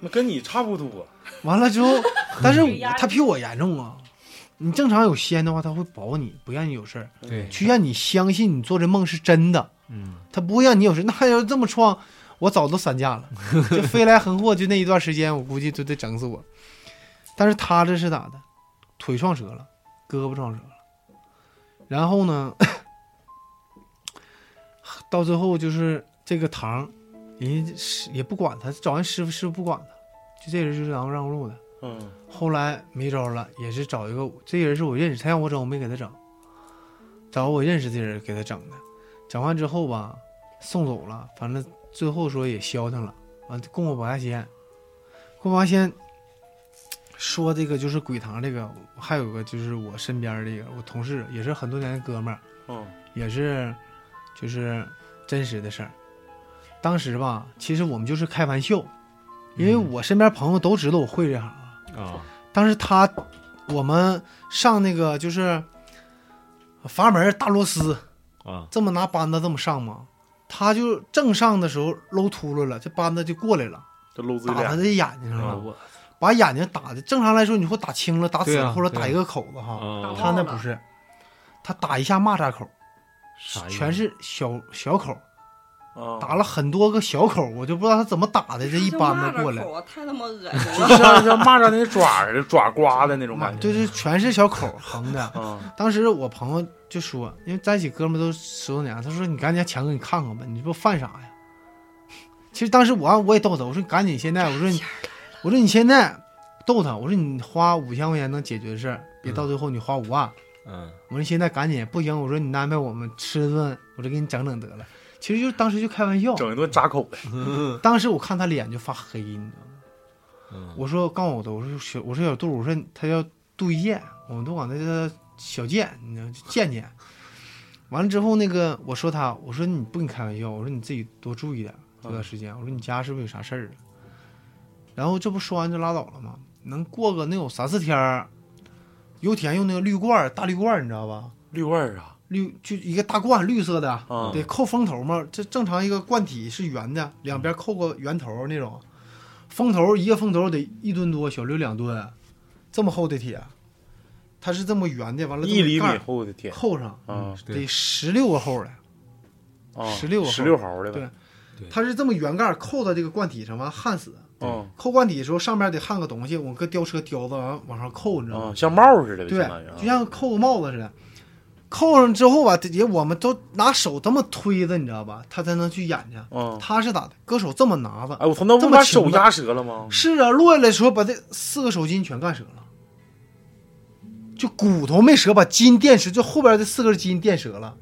那跟你差不多，完了之后，但是 他比我严重啊。你正常有仙的话，他会保你，不让你有事儿，对，去让你相信你做这梦是真的。嗯他不会让你有事。那要是这么撞，我早都散架了。就飞来横祸，就那一段时间，我估计都得整死我。但是他这是咋的？腿撞折了，胳膊撞折了，然后呢，到最后就是这个堂，人家是也不管他，找人师傅，师傅不管他，就这人就是咱们让路的。嗯后来没招了，也是找一个，这人是我认识，他让我整，我没给他整，找我认识的人给他整的。整完之后吧，送走了，反正最后说也消停了，完供我保家仙，供保家仙说这个就是鬼堂这个，还有个就是我身边这个我同事也是很多年的哥们儿，嗯也是就是真实的事儿。当时吧，其实我们就是开玩笑，因为嗯我身边朋友都知道我会这行啊。啊，当时他我们上那个就是阀门大螺丝，啊，这么拿扳子这么上吗？他就正上的时候搂秃噜了，这扳子就过来了，这搂自己脸，打他的眼睛上了，把眼睛打的。正常来说，你会打青了、打紫了，或者打一个口子哈。啊他那不是，他打一下蚂蚱口，全是小小口，啊，打了很多个小口，我就不知道他怎么打的。这一扳子过来，啊，太他妈恶心就。像像蚂蚱那爪似的，爪刮的那种感觉。就是全是小口横的。啊，当时我朋友就说，因为在一起哥们都十多年了，他说你赶紧强哥你看看吧，你这不犯啥呀？其实当时我我也逗他，我说你赶紧现在，我说你，我说你现在逗他，我说你花五千块钱能解决的事儿，别到最后你花五万。嗯我说你现在赶紧，不行，我说你安排我们吃顿，我就给你整整得了。其实就当时就开玩笑，整一顿扎口呗。当时我看他脸就发黑，你知道吗？嗯我说告诉我的，我说小我说小杜，我说他叫杜一健，我们都管他叫小健，你知道健健。完了之后，那个我说他，我说你不跟你开玩笑，我说你自己多注意点这段时间，我说你家是不是有啥事儿啊？然后这不说完就拉倒了吗？能过个能有三四天儿，油田用那个绿罐儿大绿罐儿，你知道吧？绿罐儿啊，绿就一个大罐绿色的，啊得扣封头嘛。这正常一个罐体是圆的，两边扣个圆头那种。封头一个封头得一吨多，小六两吨，这么厚的铁，它是这么圆的，完了一厘米厚的铁扣上，啊得十六个厚的。十六十六毫的呗。它是这么圆盖扣到这个罐体上，完焊死。嗯扣罐体的时候，上面得焊个东西，我搁吊车吊子完往上扣，你知道吗啊，？像帽似的，对就像扣个帽子似的。扣上之后吧，也我们都拿手这么推着，你知道吧？他才能去演去。嗯，他是咋的？搁手这么拿着。哎，我操，那不把手压折了吗？是啊，落下来的时候把这四个手筋全干折了，就骨头没折，把筋垫折，就后边这四根筋垫折了。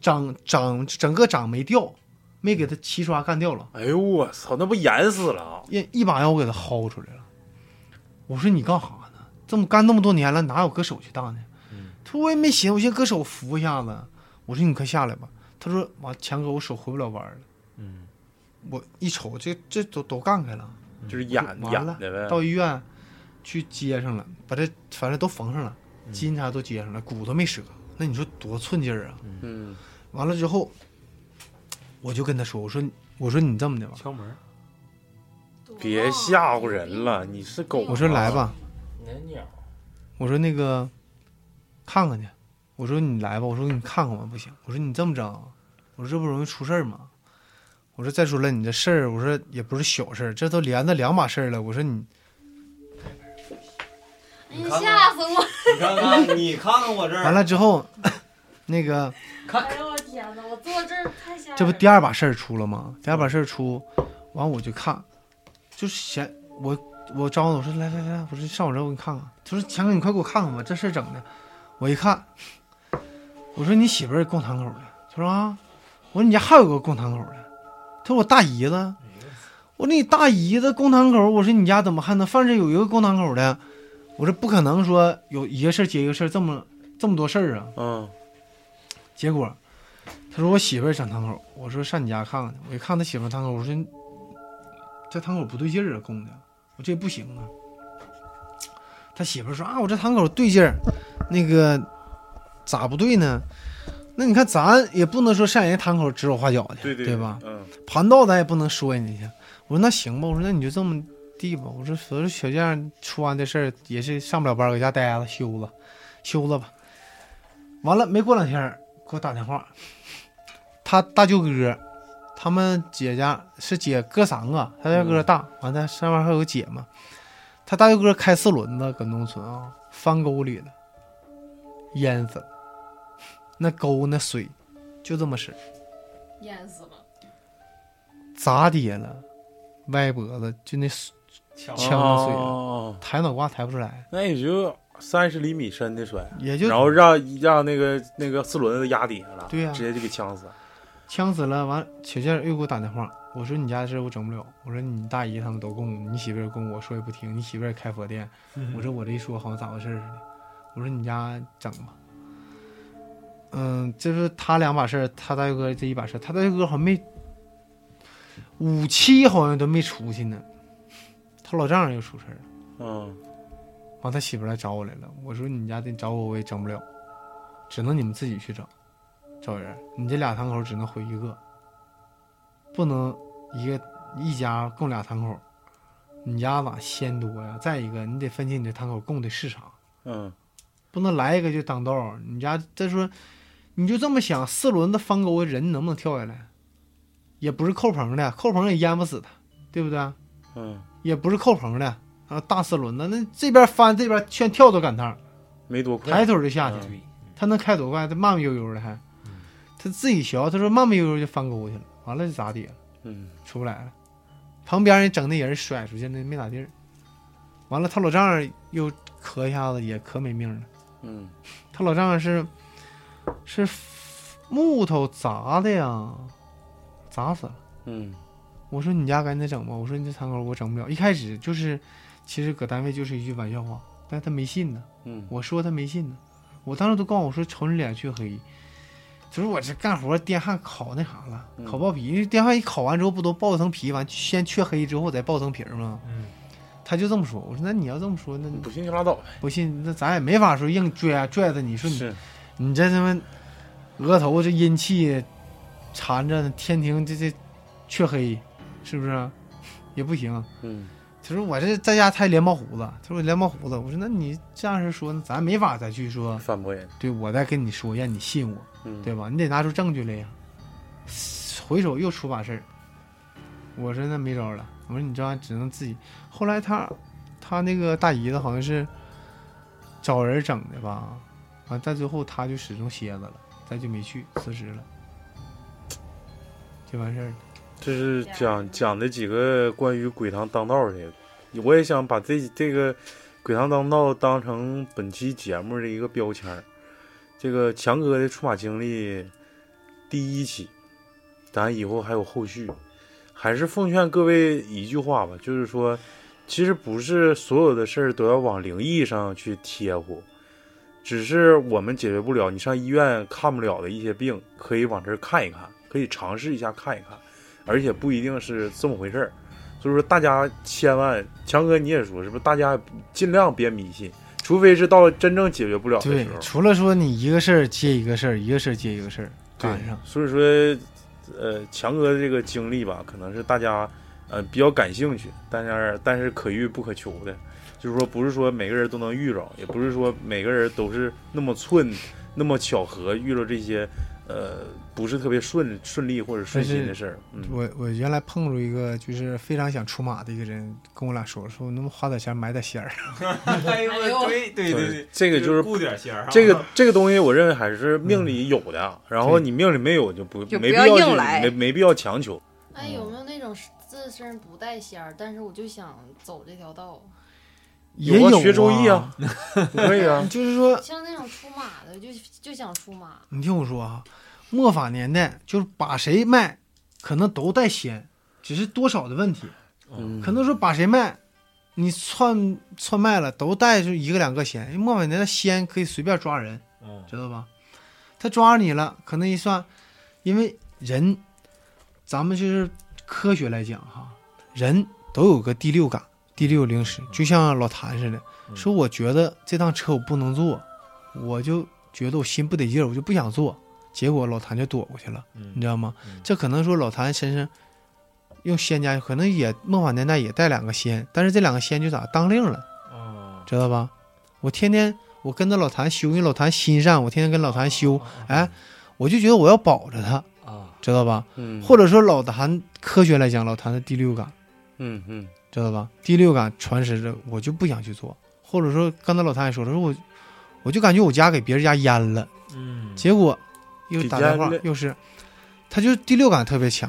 掌掌整个掌没掉，没给他齐刷干掉了。哎呦我操，那不严死了啊！一一把腰我给他薅出来了。我说你干啥呢？这么干那么多年了，哪有搁手去当的？他说我也没寻思，我先搁手扶一下子。我说你快下来吧。他说妈，强哥，我手回不了弯了。嗯，我一瞅，这这都都干开了，就是眼完了演的呗。到医院去接上了，把这反正都缝上了，嗯筋啥都接上了，骨头没折。那你说多寸劲儿啊！嗯，完了之后，我就跟他说，我说我说你这么的吧，敲门，别吓唬人了，你是狗。我说来，吧，那鸟，我说那个看看去，我说你来吧，我说给你看看吧，不行，我说你这么整，我说这不容易出事儿吗？我说再说了，你这事儿，我说也不是小事儿，这都连着两把事儿了。我说你你，吓死我！你看看，你看看我这儿完了之后，那个哎呦我天哪，我坐这儿太吓人了。这不第二把事儿出了吗？第二把事儿出，完我就看，就是嫌我我招呼我说来来来，我说上我这我给你看看。他说强哥你快给我看看吧，这事儿整的。我一看，我说你媳妇儿供堂口的。他说啊，我说你家还有个供堂口的。他说我大姨子。我说你大姨子供堂口，我说你家怎么还能反正有一个供堂口的？我说不可能说有一个事儿接一个事儿，这么这么多事儿啊。嗯，结果他说我媳妇儿上堂口，我说上你家看看去。我一看他媳妇儿堂口，我说这堂口不对劲儿啊，供的，我这不行啊。他媳妇儿说啊，我这堂口对劲儿，那个咋不对呢？那你看咱也不能说上人家堂口指手画脚去，对对吧？？嗯，盘道咱也不能说人家去。我说那行吧，我说那你就这么地吧。我说我说小将出完这事儿也是上不了班，搁家待着休了，休了吧。完了没过两天儿给我打电话，他大舅哥，他们姐家是姐哥三个，他大舅哥大，完了上面还有个姐嘛。他大舅哥开四轮子搁农村啊，翻沟里了，淹死了，那沟那水就这么深。淹死了。砸跌了，歪脖子就那呛的水了，哦，抬脑瓜抬不出来，那也就三十厘米深的水，也就然后让让那个那个四轮子压底下了，对呀直接就给呛死。呛死了。完，小健又给我打电话，我说你家的事我整不了，我说你大姨他们都供，你媳妇儿供，我说也不听，你媳妇儿也开佛店，我说我这一说好像咋回事儿似的，我说你家整吧。嗯，就是他两把事儿，他大舅哥这一把事儿，他大舅哥好像没五七好像都没出去呢，他老丈人又出事儿了。嗯，完，他媳妇儿来找我来了。我说你家得找我，我也整不了，只能你们自己去整。找人，你这俩堂口只能回一个，不能一个一家供俩堂口，你家咋鲜多呀？再一个，你得分清你这堂口供的是啥，嗯不能来一个就挡道儿。你家再说，你就这么想，四轮子翻沟人能不能跳下来？也不是扣棚的，扣棚也淹不死他，对不对？嗯，也不是扣棚的啊，大四轮子，那这边翻这边全跳都赶趟，没多快。抬腿就下去。嗯，他能开多快？他慢慢悠悠的还，他自己学，他说慢慢悠悠就翻沟去了，完了就咋地了，嗯出不来了。旁边人整那人甩出去，那没咋地儿。完了，他老丈人又磕一下子，也可没命了。嗯。他老丈人是是木头砸的呀，砸死了。嗯。我说你家赶紧整吧，我说你这堂口我整不了。一开始就是，其实搁单位就是一句玩笑话，但是他没信呢。嗯。我说他没信呢，我当时都告诉我说瞅你脸黢黑，他说我这干活电焊烤那啥了，嗯。烤爆皮，因为电焊一烤完之后不都爆一层皮，完先黢黑之后再爆层皮吗？嗯，他就这么说，我说那你要这么说，那你不信就拉倒呗。不信那咱也没法说硬拽拽着你说你是，你这他妈额头这阴气缠着，天庭这这黢黑，是不是？也不行。嗯他说我这在家太连毛胡子，他说我连毛胡子，我说那你这样式说，那咱没法再去说，反驳人。对我再跟你说，让你信我，嗯，对吧？你得拿出证据来呀。回首又出把事儿，我说那没招了，我说你这玩意儿只能自己。后来他他那个大姨子好像是找人整的吧，完但最后他就始终歇着了，再就没去辞职了，就完事儿了。这是讲讲的几个关于鬼堂当道的，我也想把这这个鬼堂当道当成本期节目的一个标签儿。这个强哥的出马经历第一期，咱以后还有后续，还是奉劝各位一句话吧，就是说，其实不是所有的事儿都要往灵异上去贴乎，只是我们解决不了，你上医院看不了的一些病，可以往这儿看一看，可以尝试一下看一看。而且不一定是这么回事儿，所以说大家千万，强哥你也说是不是？大家尽量别迷信，除非是到真正解决不了的时候，。除了说你一个事儿接一个事儿，一个事儿接一个事儿赶上。所以说，呃，强哥的这个经历吧，可能是大家呃比较感兴趣，但是但是可遇不可求的，就是说不是说每个人都能遇着，也不是说每个人都是那么寸那么巧合遇到这些呃不是特别顺顺利或者顺心的事儿。嗯，我我原来碰着一个就是非常想出马的一个人，跟我俩说说能不能花点钱买点仙儿。对对对对，这个就是顾点仙儿啊，这个这个东西，我认为还是命里有的，然后你命里没有就不没必要去硬来没没必要强求。哎，有没有那种自身不带仙儿，但是我就想走这条道，也有啊学周易啊，可以啊。就是说，像那种出马的，就就想出马。你听我说啊，末法年代就是把谁卖，可能都带仙，只是多少的问题。嗯，可能说把谁卖，你串串卖了，都带就一个两个仙。因为末法年代仙可以随便抓人，嗯知道吧？他抓你了，可能一算，因为人，咱们就是科学来讲哈，人都有个第六感、第六灵识，就像老谭似的，嗯。说我觉得这趟车我不能坐，我就觉得我心不得劲儿，我就不想坐，结果老谭就躲过去了，嗯。你知道吗？嗯。这可能说老谭身上用仙家，可能也梦幻年代也带两个仙，但是这两个仙就咋当令了，哦，知道吧？我天天我跟着老谭修，因为老谭心善，我天天跟老谭修，哎，我就觉得我要保着他，啊，知道吧？嗯，或者说老谭科学来讲，老谭的第六感，嗯嗯。知道吧？第六感传识着，我就不想去做，或者说刚才老谭也说了，说我我就感觉我家给别人家淹了，嗯，结果又打电话又是，他就第六感特别强，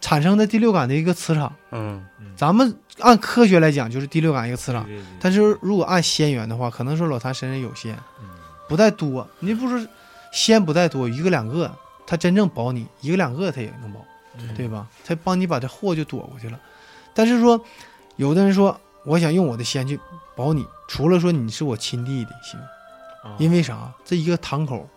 产生的第六感的一个磁场。嗯。咱们按科学来讲，就是第六感一个磁场。对对对。但是如果按仙缘的话，可能说老谭身上有仙，嗯。不太多。你不说仙不太多，一个两个，他真正保你一个两个，他也能保，嗯对吧？他帮你把这祸就躲过去了。但是说，有的人说，我想用我的仙去保你，除了说你是我亲弟弟行，啊因为啥？这一个堂口，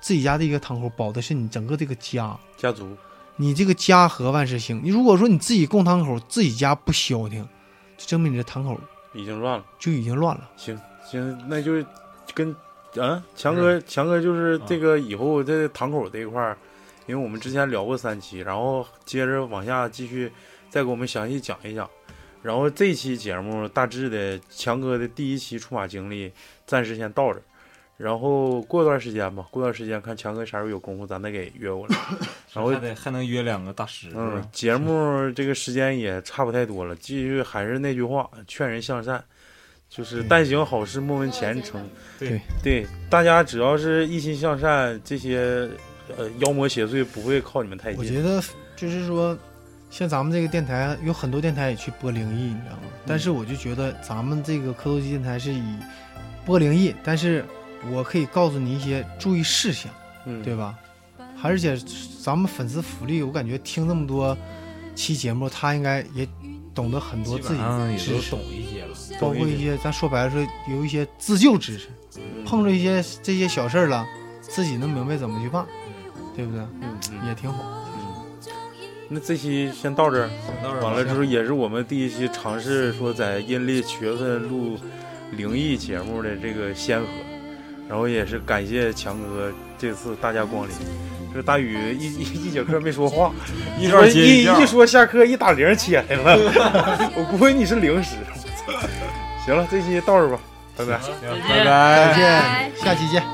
自己家的一个堂口保的是你整个这个家。家族你这个家和万事兴。你如果说你自己供堂口，自己家不消停，就证明你这堂口已经乱了。就已经乱了。行行，那就是跟嗯，强哥，强哥就是这个以后这堂口这一块儿，因为我们之前聊过三期，然后接着往下继续再给我们详细讲一讲。然后这期节目大致的强哥的第一期出马经历暂时先到这儿，然后过段时间吧，过段时间看强哥啥时候有功夫，咱再给约过来。然后还得还能约两个大师，嗯，节目这个时间也差不太多了，继续还是那句话，劝人向善，就是但行好事，莫问前程。对对，大家只要是一心向善，这些呃妖魔邪祟不会靠你们太近。我觉得就是说，像咱们这个电台有很多电台也去播灵异，你知道吗？但是我就觉得咱们这个磕头机电台是以播灵异，但是我可以告诉你一些注意事项，嗯，对吧？而且咱们粉丝福利，我感觉听那么多期节目，他应该也懂得很多自己也知识都懂一些了。包括一些咱说白了说有一些自救知识，嗯碰着一些这些小事儿了，自己能明白怎么去办，对不对？嗯嗯也挺好。嗯。那这期先到这儿，完了之后也是我们第一期尝试说在阴历七月份录灵异节目的这个先河，然后也是感谢强哥这次大驾光临。这大宇一一一节课没说话，一说一一说下课一打铃起来了，我估计你是零食。行了，这期到这吧，拜拜。拜拜再见，下期见。